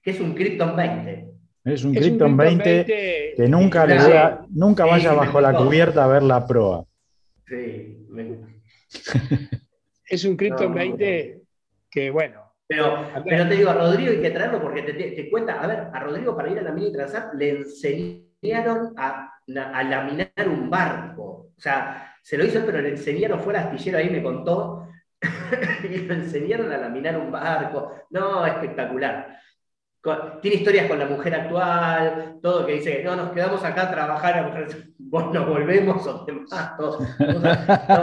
que es un Krypton 20. Es un Krypton 20, que nunca, le nunca vaya bajo la cubierta a ver la proa. Sí, me... <laughs> es un Krypton 20 que, bueno. Pero, pero te digo, a Rodrigo hay que traerlo porque te, cuenta, a ver, a Rodrigo para ir a la mini transat le enseñaron a, a, laminar un barco. O sea, se lo hizo, pero le enseñaron, fue astillero ahí, me contó, <laughs> y le enseñaron a laminar un barco. No, espectacular tiene historias con la mujer actual, todo que dice, no, nos quedamos acá a trabajar, a mujer, <laughs> vos nos volvemos o demás, todo,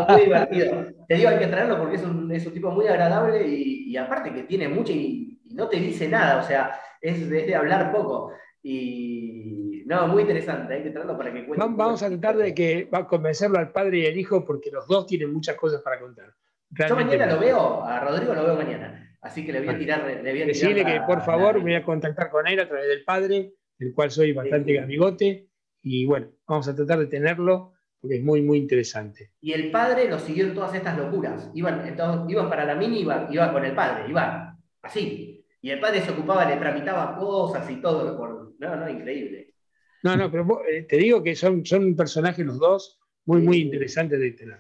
muy divertido. Te digo, hay que traerlo porque es un, es un tipo muy agradable y, aparte que tiene mucho y, no te dice nada, o sea, es, de hablar poco. Y no, muy interesante, hay que traerlo para que cuente. Vamos a tratar de que va a convencerlo al padre y al hijo porque los dos tienen muchas cosas para contar. Yo mañana lo veo, a Rodrigo lo veo mañana. Así que le voy a tirar. Le voy a Decirle que por favor me voy a contactar con él a través del padre, del cual soy bastante amigote. Y bueno, vamos a tratar de tenerlo porque es muy, muy interesante. Y el padre lo siguió en todas estas locuras. Iban, entonces, iban para la mini, iban, iban con el padre, iban así. Y el padre se ocupaba, le tramitaba cosas y todo. Por, no, no, increíble. No, no, pero eh, te digo que son, son personajes los dos muy, muy interesantes de tener.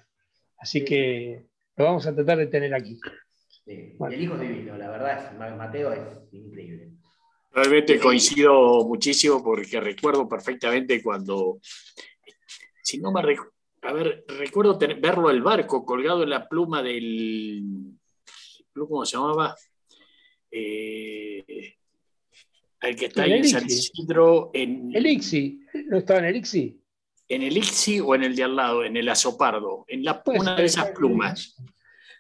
Así que lo vamos a tratar de tener aquí. El hijo divino, la verdad, es, Mateo es increíble. Realmente coincido muchísimo porque recuerdo perfectamente cuando, si no me recuerdo, a ver, recuerdo verlo el barco colgado en la pluma del, ¿cómo se llamaba? Eh, el que está ahí en San Isidro. En, el ¿no estaba en el? En el Ixi o en el de al lado, en el Azopardo, en la, una de esas plumas.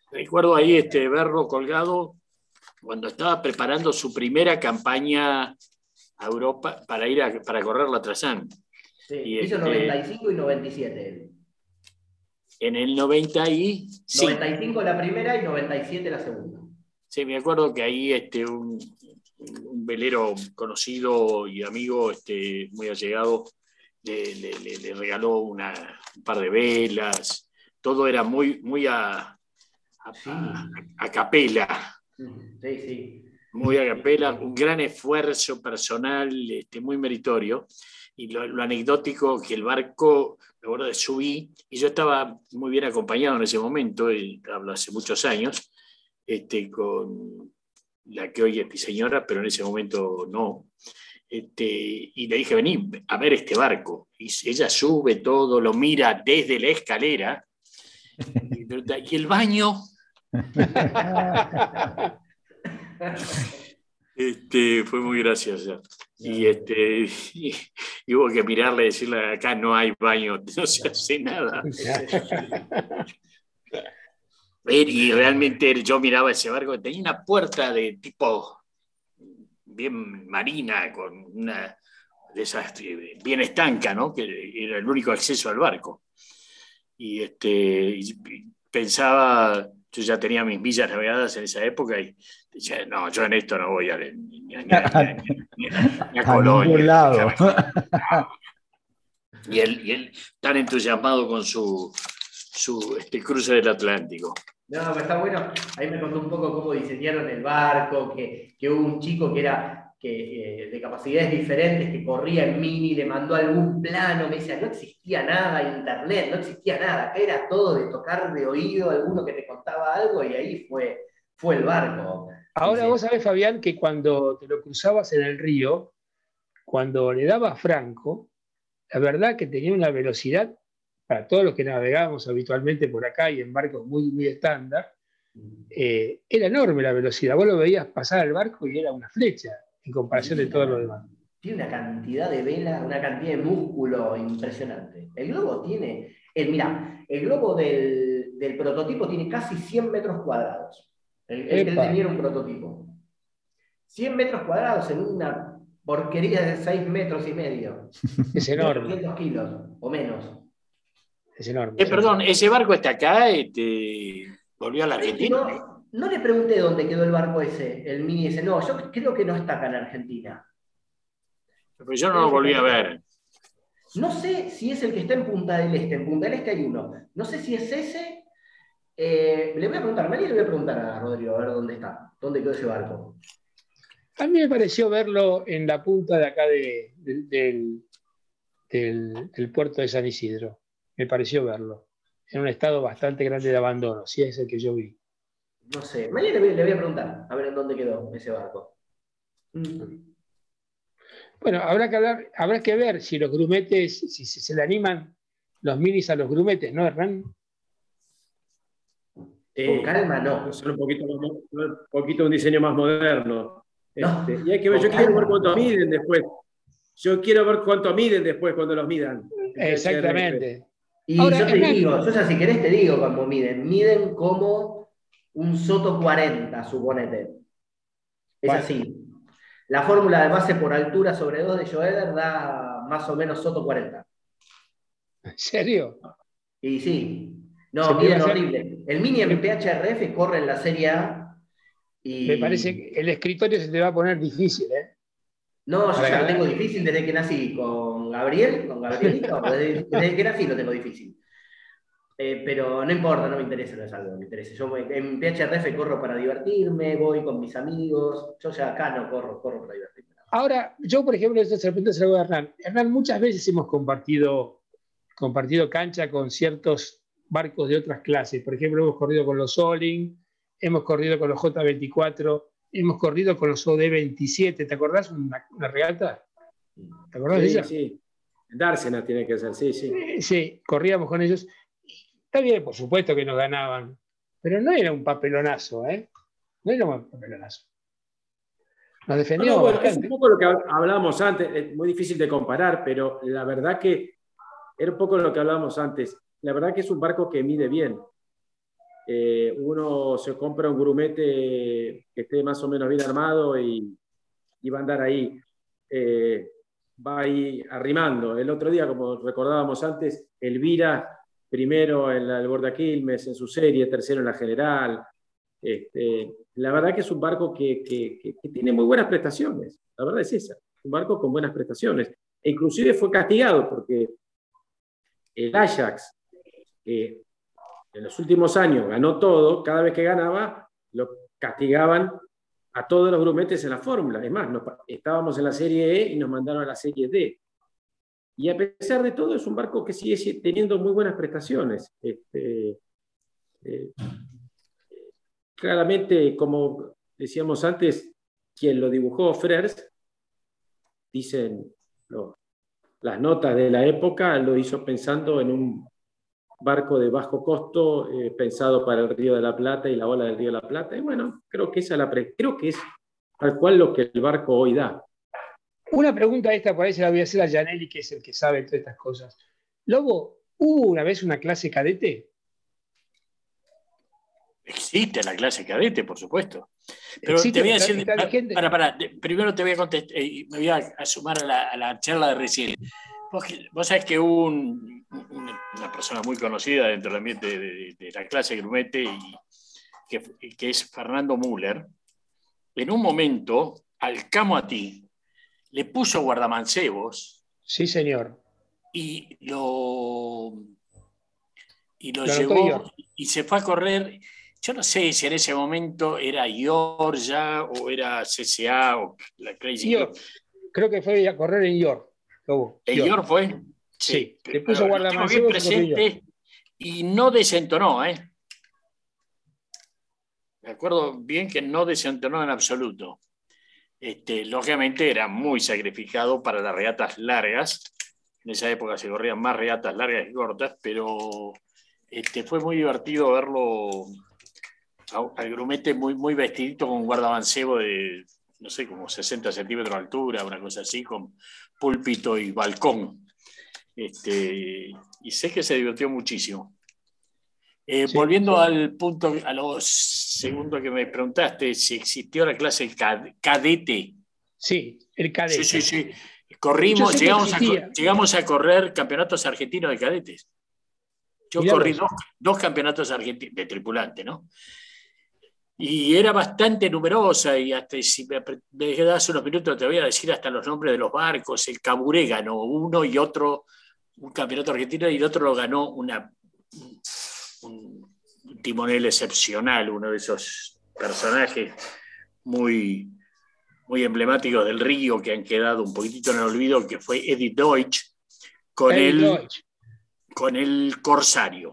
Recuerdo ahí este, verlo colgado cuando estaba preparando su primera campaña a Europa para ir a, para correr la Trazán. Sí, hizo 95 este, y 97. En el 90 y... 95 la primera y 97 la segunda. Sí, me acuerdo que ahí este, un, velero conocido y amigo este, muy allegado le, regaló una, un par de velas. Todo era muy, muy a, a, capela. Sí, sí. Muy a capela, un gran esfuerzo personal, este, muy meritorio. Y lo, anecdótico que el barco, de subí, y yo estaba muy bien acompañado en ese momento, y hablo hace muchos años, este, con la que hoy es mi señora, pero en ese momento no. Este, y le dije, vení a ver este barco. Y ella sube todo, lo mira desde la escalera. Y el baño, este, fue muy gracioso. Y, este, y, hubo que mirarle y decirle, acá no hay baño, <laughs> no se hace nada. <laughs> y realmente yo miraba ese barco, tenía una puerta de tipo bien marina, con una de esas eh, bien estanca, ¿no? que era el único acceso al barco. Y, este, pensaba, yo ya tenía mis millas navegadas en esa época y decía, no, yo en esto no voy a, ni, a, Colonia. <laughs> Y él, y él tan entusiasmado con su, su este, cruce del Atlántico. No, pero está bueno. Ahí me contó un poco cómo diseñaron el barco, que, que hubo un chico que era que, eh, de capacidades diferentes, que corría en mini, le mandó algún plano, me decía, no existía nada, internet, no existía nada, era todo de tocar de oído, alguno que te contaba algo y ahí fue, fue el barco. Ahora vos sabés, Fabián, que cuando te lo cruzabas en el río, cuando le daba Franco, la verdad que tenía una velocidad, para todos los que navegábamos habitualmente por acá y en barcos muy, muy estándar, eh, era enorme la velocidad. Vos lo veías pasar al barco y era una flecha en comparación de todo lo demás. Tiene una cantidad de velas, una cantidad de músculo impresionante. El globo tiene, el, mira, el globo del, del prototipo tiene casi 100 metros cuadrados. El, que tenía un prototipo. 100 metros cuadrados en una porquería de 6 metros y medio. <laughs> Es enorme. 200 kilos o menos. Es enorme. Eh, perdón, ¿ese barco está acá? Este, ¿Volvió a la Argentina? No, no le pregunté dónde quedó el barco ese, el mini ese. No, yo creo que no está acá en Argentina. Pues yo no lo volví a ver. No sé si es el que está en Punta del Este. En Punta del Este hay uno. No sé si es ese. Eh, le voy a preguntar, María le voy a preguntar a Rodrigo a ver dónde está, dónde quedó ese barco. A mí me pareció verlo en la punta de acá de- de- del, del- del puerto de San Isidro. Me pareció verlo. En un estado bastante grande de abandono, si es el que yo vi. No sé. Mañana le voy, a preguntar a ver en dónde quedó ese barco. Mm. Bueno, habrá que hablar, habrá que ver si los grumetes, si, si se le animan los minis a los grumetes, ¿no, Hernán? Eh, Con calma, no. son un poquito, un poquito un diseño más moderno. No, Este, y hay que ver, yo quiero ver cuánto miden después. Yo quiero ver cuánto miden después cuando los midan. Exactamente. Y Ahora, yo te digo, yo ya si querés te digo cuando miden. Miden como un Soto 40, suponete. Es Vale. así. La fórmula de base por altura sobre 2 de Joeder da más o menos Soto 40. ¿En serio? Y sí. No, miden horrible. El mini MPHRF corre en la Serie A. Y... Me parece que el escritorio se te va a poner difícil, ¿eh? No, yo ya lo tengo difícil desde que nací con Gabriel, <laughs> desde, que nací lo tengo difícil. Eh, pero no importa, no me interesa, no es algo que me interese. Yo me- en PHRF corro para divertirme, voy con mis amigos. Yo ya acá no corro, corro para divertirme. Ahora, yo, por ejemplo, esto se lo pregunto algo a Hernán. Hernán, muchas veces hemos compartido, compartido cancha con ciertos barcos de otras clases. Por ejemplo, hemos corrido con los Soling, hemos corrido con los J24, hemos corrido con los OD27. ¿Te acordás una, una regata? ¿Te acordás de ella? sí. Dársena tiene que ser, sí, sí. Eh, Sí, corríamos con ellos. Está bien, por supuesto que nos ganaban, pero no era un papelonazo, ¿eh? No era un papelonazo. Nos No, defendíamos no, es un poco lo que hab- hablábamos antes, es muy difícil de comparar, pero la verdad que era un poco lo que hablábamos antes. La verdad que es un barco que mide bien. Eh, uno se compra un grumete que esté más o menos bien armado y, y va a andar ahí. Eh, va ahí arrimando. El otro día, como recordábamos antes, Elvira, primero en la, el Bordaquilmes en su serie, tercero en la general. Este, la verdad que es un barco que- que tiene muy buenas prestaciones. La verdad es esa. Un barco con buenas prestaciones. E inclusive fue castigado porque el Ajax, que en los últimos años ganó todo, cada vez que ganaba, lo castigaban a todos los grumetes en la fórmula. Es más, estábamos en la Serie E y nos mandaron a la Serie D. Y a pesar de todo, es un barco que sigue si- teniendo muy buenas prestaciones. Este, eh, claramente, como decíamos antes, quien lo dibujó Frers, dicen las notas de la época, lo hizo pensando en un barco de bajo costo eh, pensado para el Río de la Plata y la ola del Río de la Plata. Y bueno, creo que, esa la pre- creo que es tal cual lo que el barco hoy da. Una pregunta esta, por ahí se la voy a hacer a Janelli, que es el que sabe todas estas cosas. Lobo, ¿hubo una vez una clase cadete? Existe la clase cadete, por supuesto. Pero ¿Existe? te voy a ¿Está- decir, para, para, primero te voy a contestar, y me voy a, a sumar a la, a la charla de recién. Vos, sabés que hubo un- un- una persona muy conocida dentro del ambiente de, de- de la clase Grumete, y, que, que es Fernando Müller, en un momento, al camo a ti, le puso guardamancebos Sí, señor. y lo, y lo llevó York. y se fue a correr. Yo no sé si en ese momento era Georgia o era CCA o la Crazy York. Creo que fue a correr en York. Lobo. ¿En York. York fue? Sí, le puso corrió presente y no desentonó, ¿eh? Me acuerdo bien que no desentonó en absoluto. Este, lógicamente era muy sacrificado para las regatas largas. En esa época se corrían más regatas largas que cortas, pero este, fue muy divertido verlo al grumete muy, muy vestidito con un guardamancebo de, no sé, como 60 centímetros de altura, una cosa así, con púlpito y balcón. Este, y sé que se divirtió muchísimo. Eh, Sí, volviendo sí. al punto, a lo segundo que me preguntaste, si existió la clase cad- cadete. Sí, el cadete. Sí, sí, sí. Corrimos, llegamos a, llegamos a correr campeonatos argentinos de cadetes. Yo corrí dos, campeonatos argentinos de tripulante, ¿no? Y era bastante numerosa y hasta si me, me das unos minutos te voy a decir hasta los nombres de los barcos. El Caburé ganó uno y otro, un campeonato argentino y el otro lo ganó una, un, timonel excepcional, uno de esos personajes muy, muy emblemáticos del río que han quedado un poquitito en el olvido, que fue Eddie Deutsch, con, el, con el Corsario.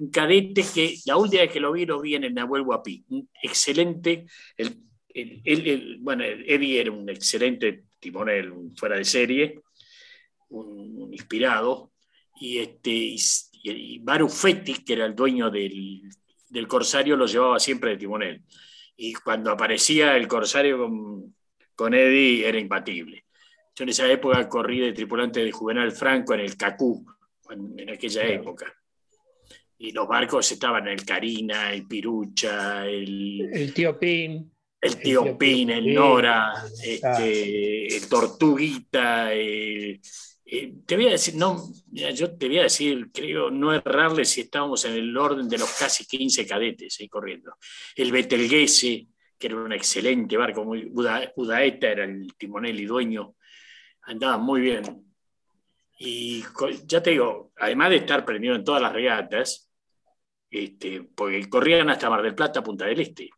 Un cadete que la última vez que lo vi, lo vi en el Nahuel Guapi. Un excelente. El, bueno, Eddie era un excelente timonel, fuera de serie, un, inspirado. Y, este, y, Baru que era el dueño del, del Corsario, lo llevaba siempre de timonel y cuando aparecía el Corsario con, con Eddie era imbatible. Yo en esa época corrí de tripulante de Juvenal Franco en el Cacú, en, aquella época. Y los barcos estaban el Carina, el Pirucha, el, el Tío Pin. El Tío, Pin, el Nora, este, el Tortuguita, el, eh, te voy a decir, no, yo te voy a decir, creo no errarle si estábamos en el orden de los casi 15 cadetes ahí corriendo. El Betelgeuse, que era un excelente barco, muy, Udaeta era el timonel y dueño, andaba muy bien. Y ya te digo, además de estar prendido en todas las regatas, este, porque corrían hasta Mar del Plata, Punta del Este.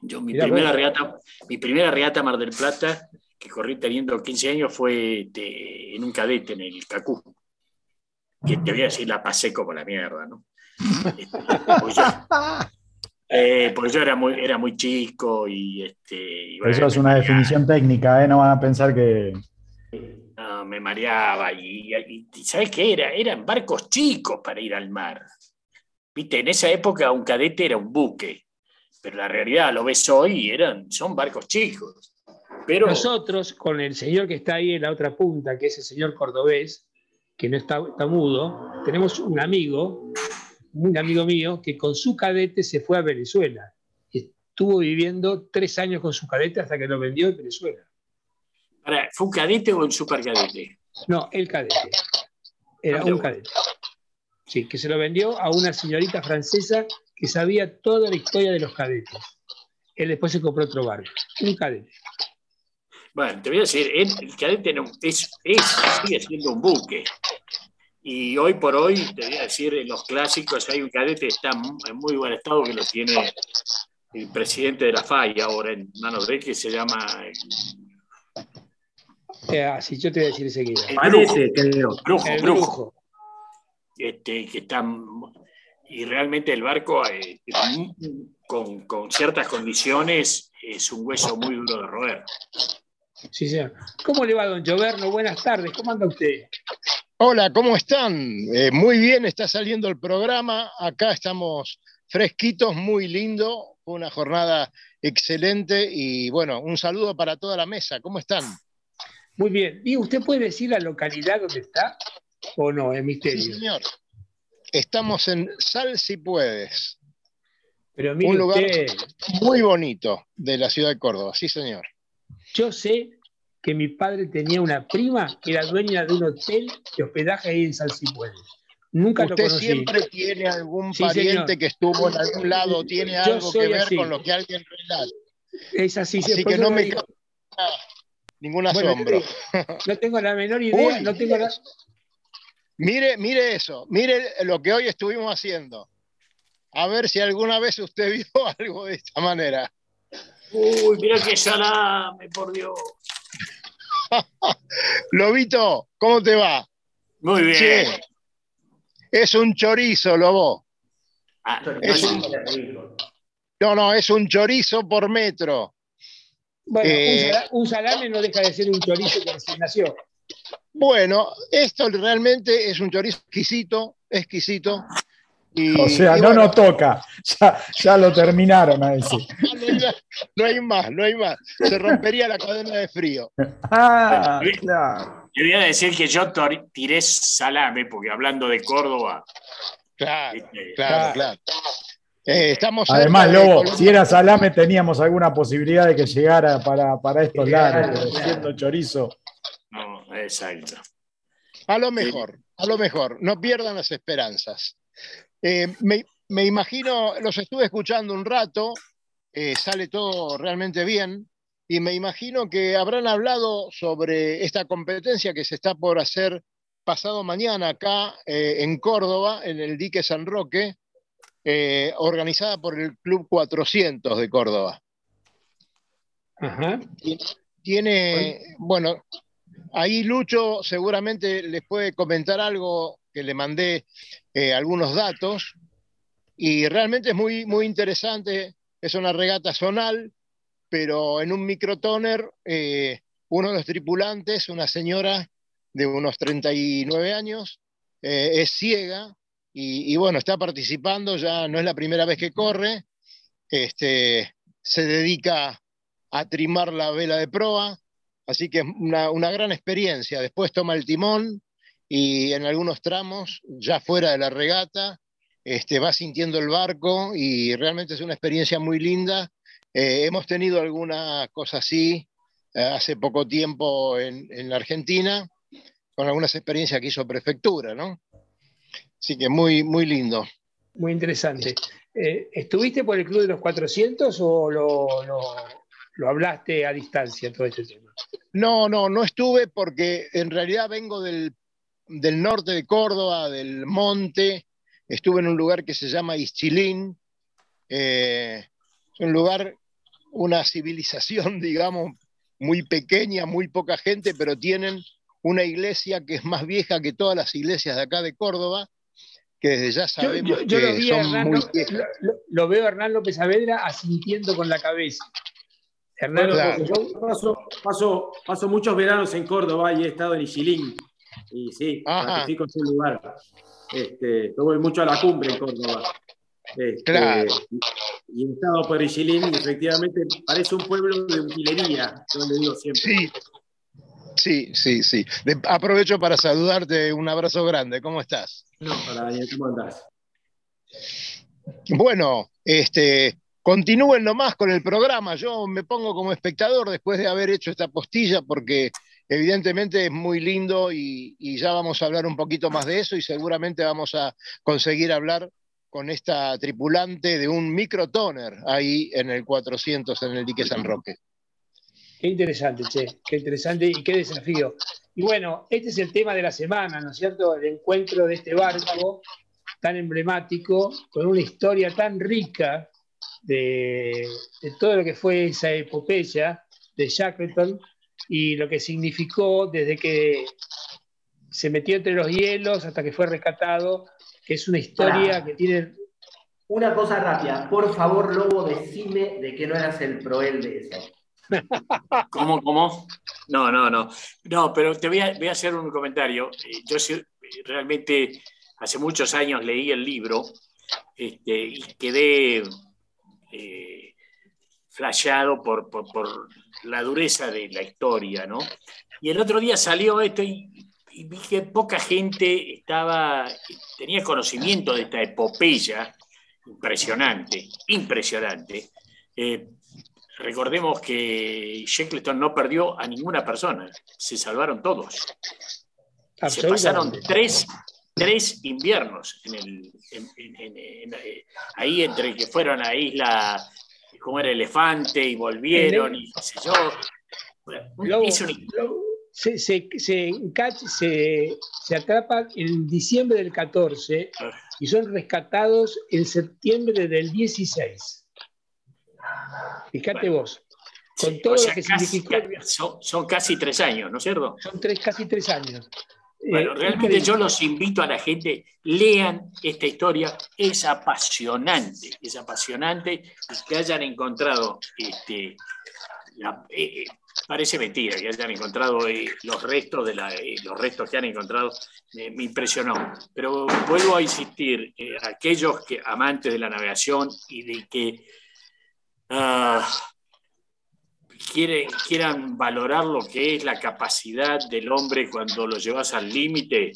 Yo, mi, primera regata, mi primera regata Mar del Plata que corrí teniendo 15 años fue en un cadete en el Cacú. Que te voy a decir, la pasé como la mierda, ¿no? Este, pues <laughs> eh, porque yo, era, muy, era muy chico y... Este, Eso es una definición técnica, ¿eh? No van a pensar que... No, me mareaba y, ¿sabes qué era? Eran barcos chicos para ir al mar. Viste, en esa época un cadete era un buque, pero la realidad lo ves hoy, eran, son barcos chicos. Nosotros, con el señor que está ahí en la otra punta, que es el señor cordobés, que no está, mudo, tenemos un amigo, un amigo mío, que con su cadete se fue a Venezuela. Estuvo viviendo tres años con su cadete hasta que lo vendió en Venezuela. ¿Fue un cadete o un supercadete? No, el cadete. Era un cadete. Sí, que se lo vendió a una señorita francesa que sabía toda la historia de los cadetes. Él después se compró otro barco. Un cadete. Bueno, te voy a decir, el, cadete es, sigue siendo un buque. Y hoy por hoy, te voy a decir, en los clásicos hay un cadete que está en muy buen estado que lo tiene el presidente de la FAI ahora en manos de él, que se llama. Eh, ah, sí, yo te voy a decir enseguida. Parece, creo. Brujo, el brujo. Este, que está, y realmente el barco, eh, con, con ciertas condiciones, es un hueso muy duro de roer. Sí, señor. ¿Cómo le va, don Joverno? Buenas tardes, ¿cómo anda usted? Hola, ¿cómo están? Eh, muy bien, está saliendo el programa. Acá estamos fresquitos, muy lindo. Fue una jornada excelente y bueno, un saludo para toda la mesa. ¿Cómo están? Muy bien. ¿Y usted puede decir la localidad donde está o no? Es misterio. Sí, señor. Estamos en Sal si puedes. Pero mire un lugar muy bonito de la ciudad de Córdoba, sí, señor. Yo sé que mi padre tenía una prima que era dueña de un hotel de hospedaje ahí en Salsipuedes. Nunca Usted lo conocí. siempre tiene algún pariente que estuvo en algún lado, tiene algo que ver con lo que alguien relata. Es así, así que no me ningún asombro. <laughs> no tengo la menor idea, no tengo Mire, mire eso, mire lo que hoy estuvimos haciendo. A ver si alguna vez usted <laughs> vio algo de esta manera. Uy, mira qué salame, por Dios. <laughs> Lobito, ¿cómo te va? Muy bien. es un chorizo, Lobo. Ah, no, no, es un chorizo por metro. Bueno, eh, un, salame, no deja de ser un chorizo que recién nació. Bueno, esto realmente es un chorizo exquisito, exquisito o sea, no nos toca, ya, lo terminaron a decir. <laughs> No, hay más, no hay más. Se rompería la cadena de frío. Ah, claro. Yo voy a decir que yo tiré salame, porque hablando de Córdoba. Claro, este, claro, claro. Eh, estamos Además, Lobo, si era salame teníamos alguna posibilidad de que llegara para, para estos lados, siendo chorizo. Exacto. A lo mejor, a lo mejor, no pierdan las esperanzas. Eh, me, me, imagino, los estuve escuchando un rato, eh, sale todo realmente bien, y me imagino que habrán hablado sobre esta competencia que se está por hacer pasado mañana acá eh, en Córdoba, en el dique San Roque, eh, organizada por el Club 400 de Córdoba. Ajá. Tiene, bueno, ahí Lucho seguramente les puede comentar algo que le mandé eh, algunos datos y realmente es muy, muy interesante. Es una regata zonal pero en un microtoner, eh, uno de los tripulantes, una señora de unos 39 años, eh, es ciega y, bueno, está participando, ya no es la primera vez que corre, este, se dedica a trimar la vela de proa, así que es una, gran experiencia. Después toma el timón y en algunos tramos, ya fuera de la regata, este, va sintiendo el barco y realmente es una experiencia muy linda eh, hemos tenido alguna cosa así eh, hace poco tiempo en, en, la Argentina, con algunas experiencias que hizo prefectura, ¿no? Así que muy, muy lindo. Muy interesante. Eh, ¿Estuviste por el Club de los 400 o lo, lo, lo, hablaste a distancia todo este tema? No, no, no estuve porque en realidad vengo del, del norte de Córdoba, del monte. Estuve en un lugar que se llama Ischilín. Eh, es un lugar, una civilización, <laughs> digamos, muy pequeña, muy poca gente, pero tienen una iglesia que es más vieja que todas las iglesias de acá de Córdoba, que desde ya sabemos yo, yo, yo que lo, son Hernán, muy lo, lo, lo, veo a Hernán López Saavedra asintiendo con la cabeza. Hernán claro. Yo paso, paso, paso, muchos veranos en Córdoba y he estado en Ichilín. Y sí, ratifico en su lugar. Este, voy mucho a la cumbre en Córdoba. Este, claro. Y he estado por Ichilín y efectivamente parece un pueblo de utilería, yo le digo siempre. Sí. Sí, sí, sí. De, aprovecho para saludarte, un abrazo grande. ¿Cómo estás? No, para Daniel, ¿cómo andás? Bueno, este, continúen nomás con el programa. Yo me pongo como espectador después de haber hecho esta postilla porque evidentemente es muy lindo y, y ya vamos a hablar un poquito más de eso y seguramente vamos a conseguir hablar con esta tripulante de un microtoner ahí en el 400 en el dique San Roque. Qué interesante, che, qué interesante y qué desafío. Y bueno, este es el tema de la semana, ¿no es cierto? El encuentro de este barco tan emblemático, con una historia tan rica de, de todo lo que fue esa epopeya de Shackleton y lo que significó desde que se metió entre los hielos hasta que fue rescatado, que es una historia que tiene... Una cosa rápida, por favor, Lobo, decime de que no eras el proel de eso. <laughs> ¿Cómo, cómo? No, no, no. No, pero te voy a, voy a hacer un comentario. Eh, Yo sí, realmente hace muchos años leí el libro este, y quedé eh, flasheado por, por, por, la dureza de la historia, ¿no? Y el otro día salió esto y, y, vi que poca gente estaba, tenía conocimiento de esta epopeya impresionante, impresionante. Eh, recordemos que Shackleton no perdió a ninguna persona, se salvaron todos. Se pasaron tres, tres inviernos en el, en, en, en, eh, ahí entre que fueron a isla, como era Elefante, y volvieron, y qué sé yo. Se, se, se, se, se atrapan en diciembre del 14 y son rescatados en septiembre del 16. Fíjate bueno, vos, con sí, todo o sea, lo que casi, significó. Son, son, casi tres años, ¿no es cierto? Son tres, casi tres años. Bueno, eh, realmente yo los invito a la gente, lean esta historia, es apasionante, es apasionante y que hayan encontrado, este, la, eh, parece mentira que hayan encontrado eh, los restos de la, los restos que han encontrado, me impresionó. Pero vuelvo a insistir, aquellos que amantes de la navegación y de que Uh, quieran valorar lo que es la capacidad del hombre cuando lo llevas al límite,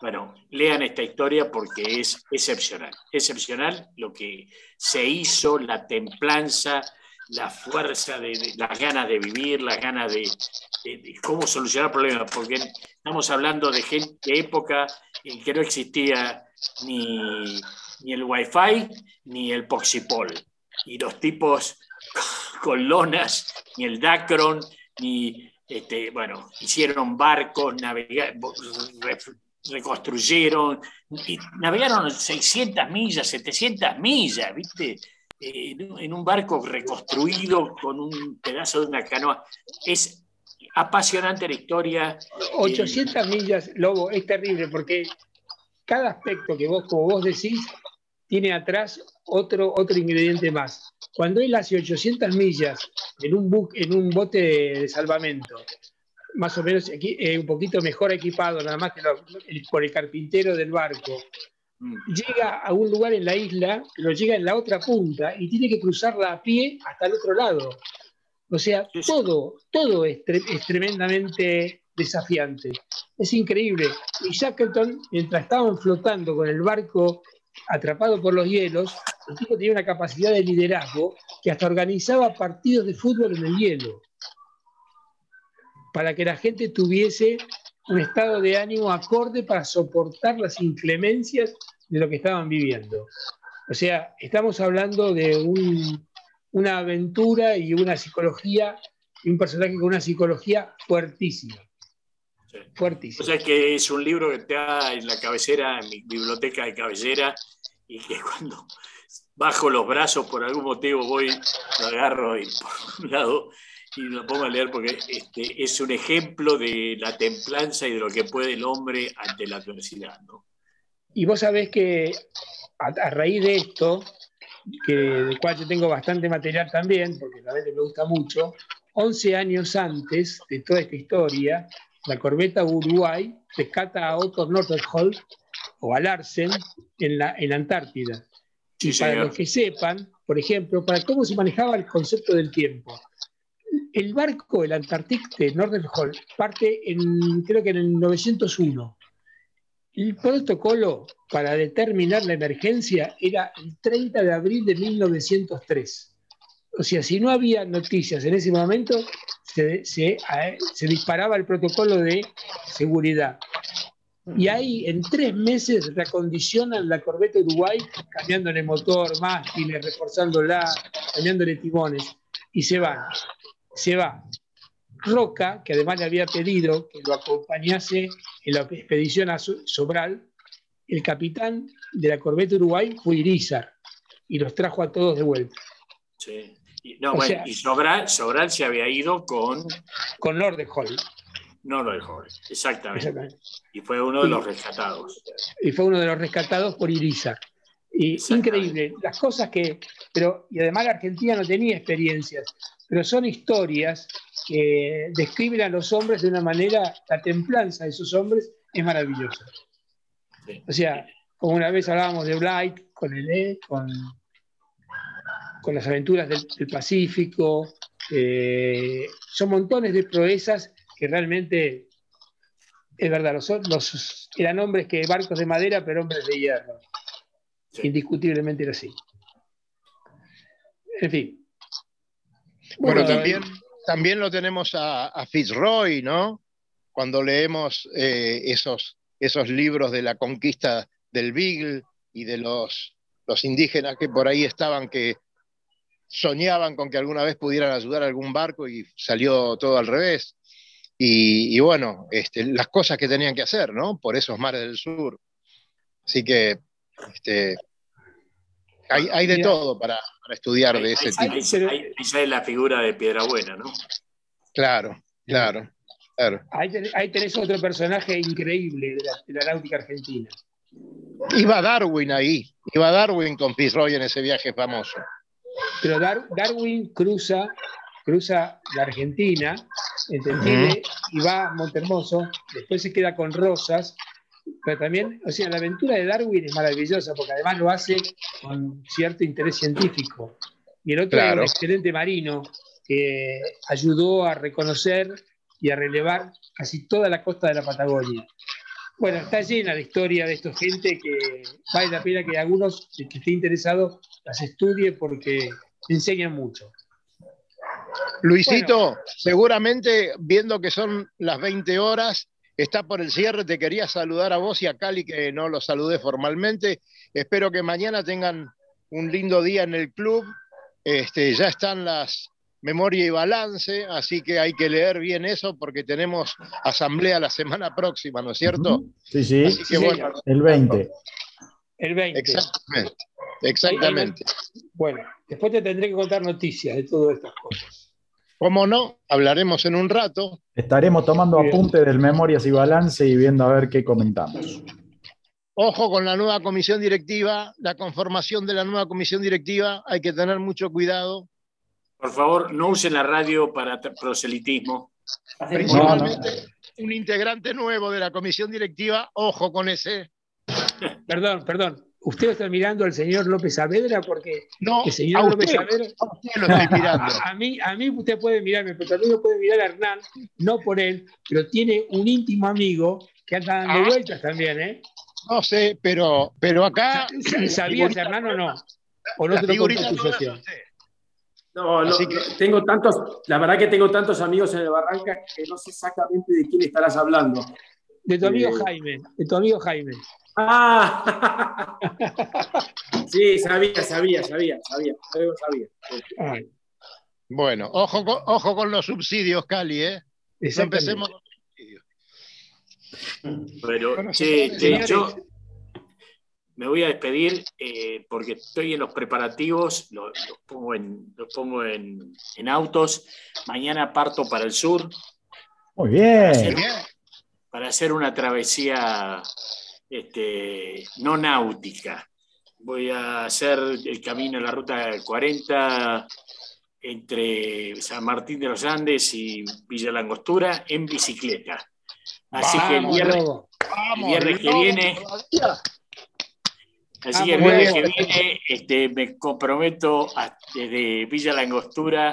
bueno, lean esta historia porque es excepcional. Excepcional lo que se hizo, la templanza, la fuerza, de, las ganas de vivir, las ganas de, cómo solucionar problemas, porque estamos hablando de, gente, de época en que no existía ni, ni el wifi ni el poxipol. Y los tipos con lonas, ni el Dacron, ni, este, bueno, hicieron barcos, reconstruyeron, y navegaron 600 millas, 700 millas, ¿viste? En un barco reconstruido con un pedazo de una canoa. Es apasionante la historia. 800 eh, millas, Lobo, es terrible porque cada aspecto que vos, como vos decís, tiene atrás otro, otro ingrediente más. Cuando él hace 800 millas en un, en un bote de salvamento, más o menos eh, un poquito mejor equipado, nada más que por el carpintero del barco, mm. llega a un lugar en la isla, lo llega en la otra punta y tiene que cruzarla a pie hasta el otro lado. O sea, todo, todo es, es tremendamente desafiante. Es increíble. Y Shackleton, mientras estaban flotando con el barco atrapado por los hielos, el tipo tenía una capacidad de liderazgo que hasta organizaba partidos de fútbol en el hielo, para que la gente tuviese un estado de ánimo acorde para soportar las inclemencias de lo que estaban viviendo. O sea, estamos hablando de una aventura y una psicología, y un personaje con una psicología fuertísima. Fuertísimo. O sea que es un libro que está en la cabecera, en mi biblioteca de cabecera, y que <laughs> cuando bajo los brazos por algún motivo voy, lo agarro y <laughs> por un lado y lo pongo a leer porque este, es un ejemplo de la templanza y de lo que puede el hombre ante la adversidad. ¿no? Y vos sabés que a, raíz de esto, que, del cual yo tengo bastante material también, porque realmente me gusta mucho, 11 años antes de toda esta historia, la corbeta Uruguay rescata a Otto Nordenholm o a Larsen en la, en Antártida. y para los que sepan, por ejemplo, para cómo se manejaba el concepto del tiempo. El barco, el Antártic de Nordenholm, parte en, creo que en el 901. El protocolo para determinar la emergencia era el 30 de abril de 1903. O sea, si no había noticias en ese momento, se, se, disparaba el protocolo de seguridad. Y ahí en tres meses reacondicionan la corbeta Uruguay, cambiándole motor, mástiles, reforzándola, cambiándole timones, y se van. Se va. Roca, que además le había pedido que lo acompañase en la expedición a Sobral, el capitán de la corbeta Uruguay fue Irizar y los trajo a todos de vuelta. Sí. No, bueno, y Sobral, Sobral, se había ido con. Con Nordenholm. Nordenholm, exactamente. exactamente. Y fue uno de los rescatados. Y fue uno de los rescatados por Irizar. Y increíble, las cosas que. Pero, y además la Argentina no tenía experiencias, pero son historias que describen a los hombres de una manera. La templanza de esos hombres es maravillosa. O sea, como una vez hablábamos de Blight con el E, con con las aventuras del, Pacífico. Eh, son montones de proezas que realmente, es verdad, los, eran hombres que barcos de madera, pero hombres de hierro. Indiscutiblemente era así. En fin. Bueno, también, también lo tenemos a, Fitzroy, ¿no? Cuando leemos eh, esos, esos libros de la conquista del Beagle y de los, los indígenas que por ahí estaban que soñaban con que alguna vez pudieran ayudar a algún barco y salió todo al revés. Y, bueno, este, las cosas que tenían que hacer, ¿no? Por esos mares del sur. Así que este, hay, de todo para, estudiar de ese tipo. Esa es la figura de Piedra Buena, ¿no? Claro, claro. claro. Ahí, tenés, otro personaje increíble de la, náutica argentina. Iba Darwin ahí, iba Darwin con Fitzroy en ese viaje famoso. Pero Darwin cruza, cruza la Argentina, ¿entendés? Y va a Montermoso, después se queda con Rosas, pero también, o sea, la aventura de Darwin es maravillosa porque además lo hace con cierto interés científico. Y el otro es un excelente marino, que ayudó a reconocer y a relevar casi toda la costa de la Patagonia. Bueno, está llena de historia de esta gente que vale la pena que algunos, que esté interesado, las estudie porque enseñan mucho. Luisito, seguramente viendo que son las 20 horas, está por el cierre, te quería saludar a vos y a Cali, que no lo saludé formalmente. Espero que mañana tengan un lindo día en el club. Este, ya están las memoria y balance, así que hay que leer bien eso porque tenemos asamblea la semana próxima, ¿no es cierto? Sí, sí. Así que, bueno, el 20. El 20. Exactamente. Exactamente. Bueno, después te tendré que contar noticias de todas estas cosas. ¿Cómo no? Hablaremos en un rato. Estaremos tomando apuntes del Memorias y Balance y viendo a ver qué comentamos. Ojo con la nueva comisión directiva, la conformación de la nueva comisión directiva, hay que tener mucho cuidado. Por favor, no usen la radio para proselitismo. Principalmente un integrante nuevo de la comisión directiva, ojo con ese. Perdón, perdón. ¿Usted está mirando al señor López Saavedra? Porque no, el señor López Saavedra. A usted lo estoy mirando. <laughs> A, mí, a mí usted puede mirarme, pero también puede mirar a Hernán, no por él, pero tiene un íntimo amigo que anda dando ah. vueltas también, ¿eh? No sé, pero, pero acá. ¿Sabías, Hernán, o no? ¿O no te lo contó tu socio? No, no, que... tengo tantos, la verdad que tengo tantos amigos en el Barranca que no sé exactamente de quién estarás hablando. De tu amigo eh... Jaime, de tu amigo Jaime. Ah, <laughs> sí, sabía, sabía, sabía, sabía, sabía. Ay. Bueno, ojo con, ojo con los subsidios, Cali, ¿eh? Empecemos con los subsidios. Pero, bueno, che, che, yo, me voy a despedir eh, porque estoy en los preparativos, los, los pongo, en, los pongo en, en, autos. Mañana parto para el sur. Muy bien. Para hacer, para hacer una travesía este, no náutica. Voy a hacer el camino en la ruta 40 entre San Martín de los Andes y Villa Langostura en bicicleta. Así vamos, que el viernes, vamos, el viernes que viene... Así que el viernes que viene este, me comprometo a, desde Villa Langostura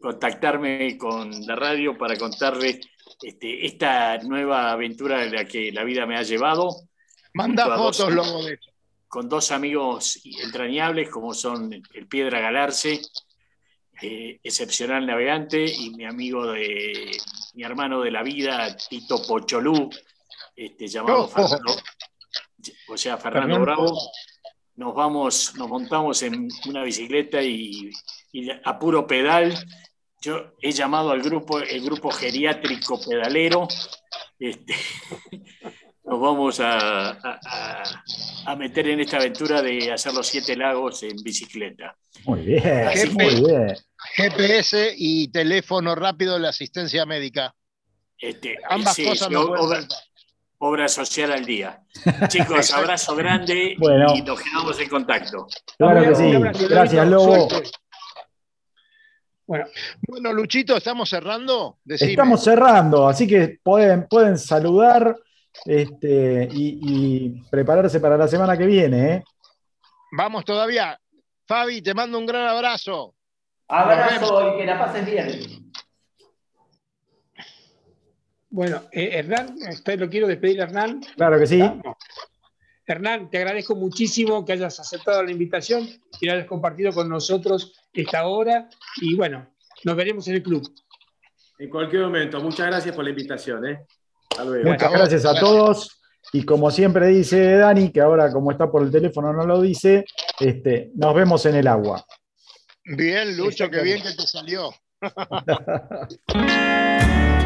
contactarme con la radio para contarles este, esta nueva aventura de la que la vida me ha llevado. Manda fotos, dos, loco, de Con dos amigos entrañables como son el Piedra Galarce, eh, excepcional navegante, y mi amigo de mi hermano de la vida, Tito Pocholú, este, llamado oh, Fernando, o sea, Fernando, Fernando Bravo, nos vamos, nos montamos en una bicicleta y, y, a puro pedal. Yo he llamado al grupo, el grupo geriátrico pedalero. Este, <laughs> nos vamos a, a, a, meter en esta aventura de hacer los siete lagos en bicicleta. Muy bien, Así muy que, bien. GPS y teléfono rápido de la asistencia médica. Este, Ambas sí, cosas sí, no obra, obra, social al día. <laughs> Chicos, abrazo grande bueno. y nos quedamos en contacto. Claro que sí. Gracias, Lobo. Bueno. bueno, Luchito, ¿estamos cerrando? Decime. Estamos cerrando, así que pueden, pueden saludar este, y, y, prepararse para la semana que viene. ¿eh? Vamos todavía. Fabi, te mando un gran abrazo. Abrazo y que la pases bien. Bueno, eh, Hernán, lo quiero despedir, Hernán. Claro que sí. Hernán, te agradezco muchísimo que hayas aceptado la invitación, que hayas compartido con nosotros esta hora y bueno, nos veremos en el club. En cualquier momento. Muchas gracias por la invitación. ¿eh? Muchas gracias a todos. Y como siempre dice Dani, que ahora como está por el teléfono no lo dice, este, nos vemos en el agua. Bien, Lucho, qué bien que te salió. <laughs>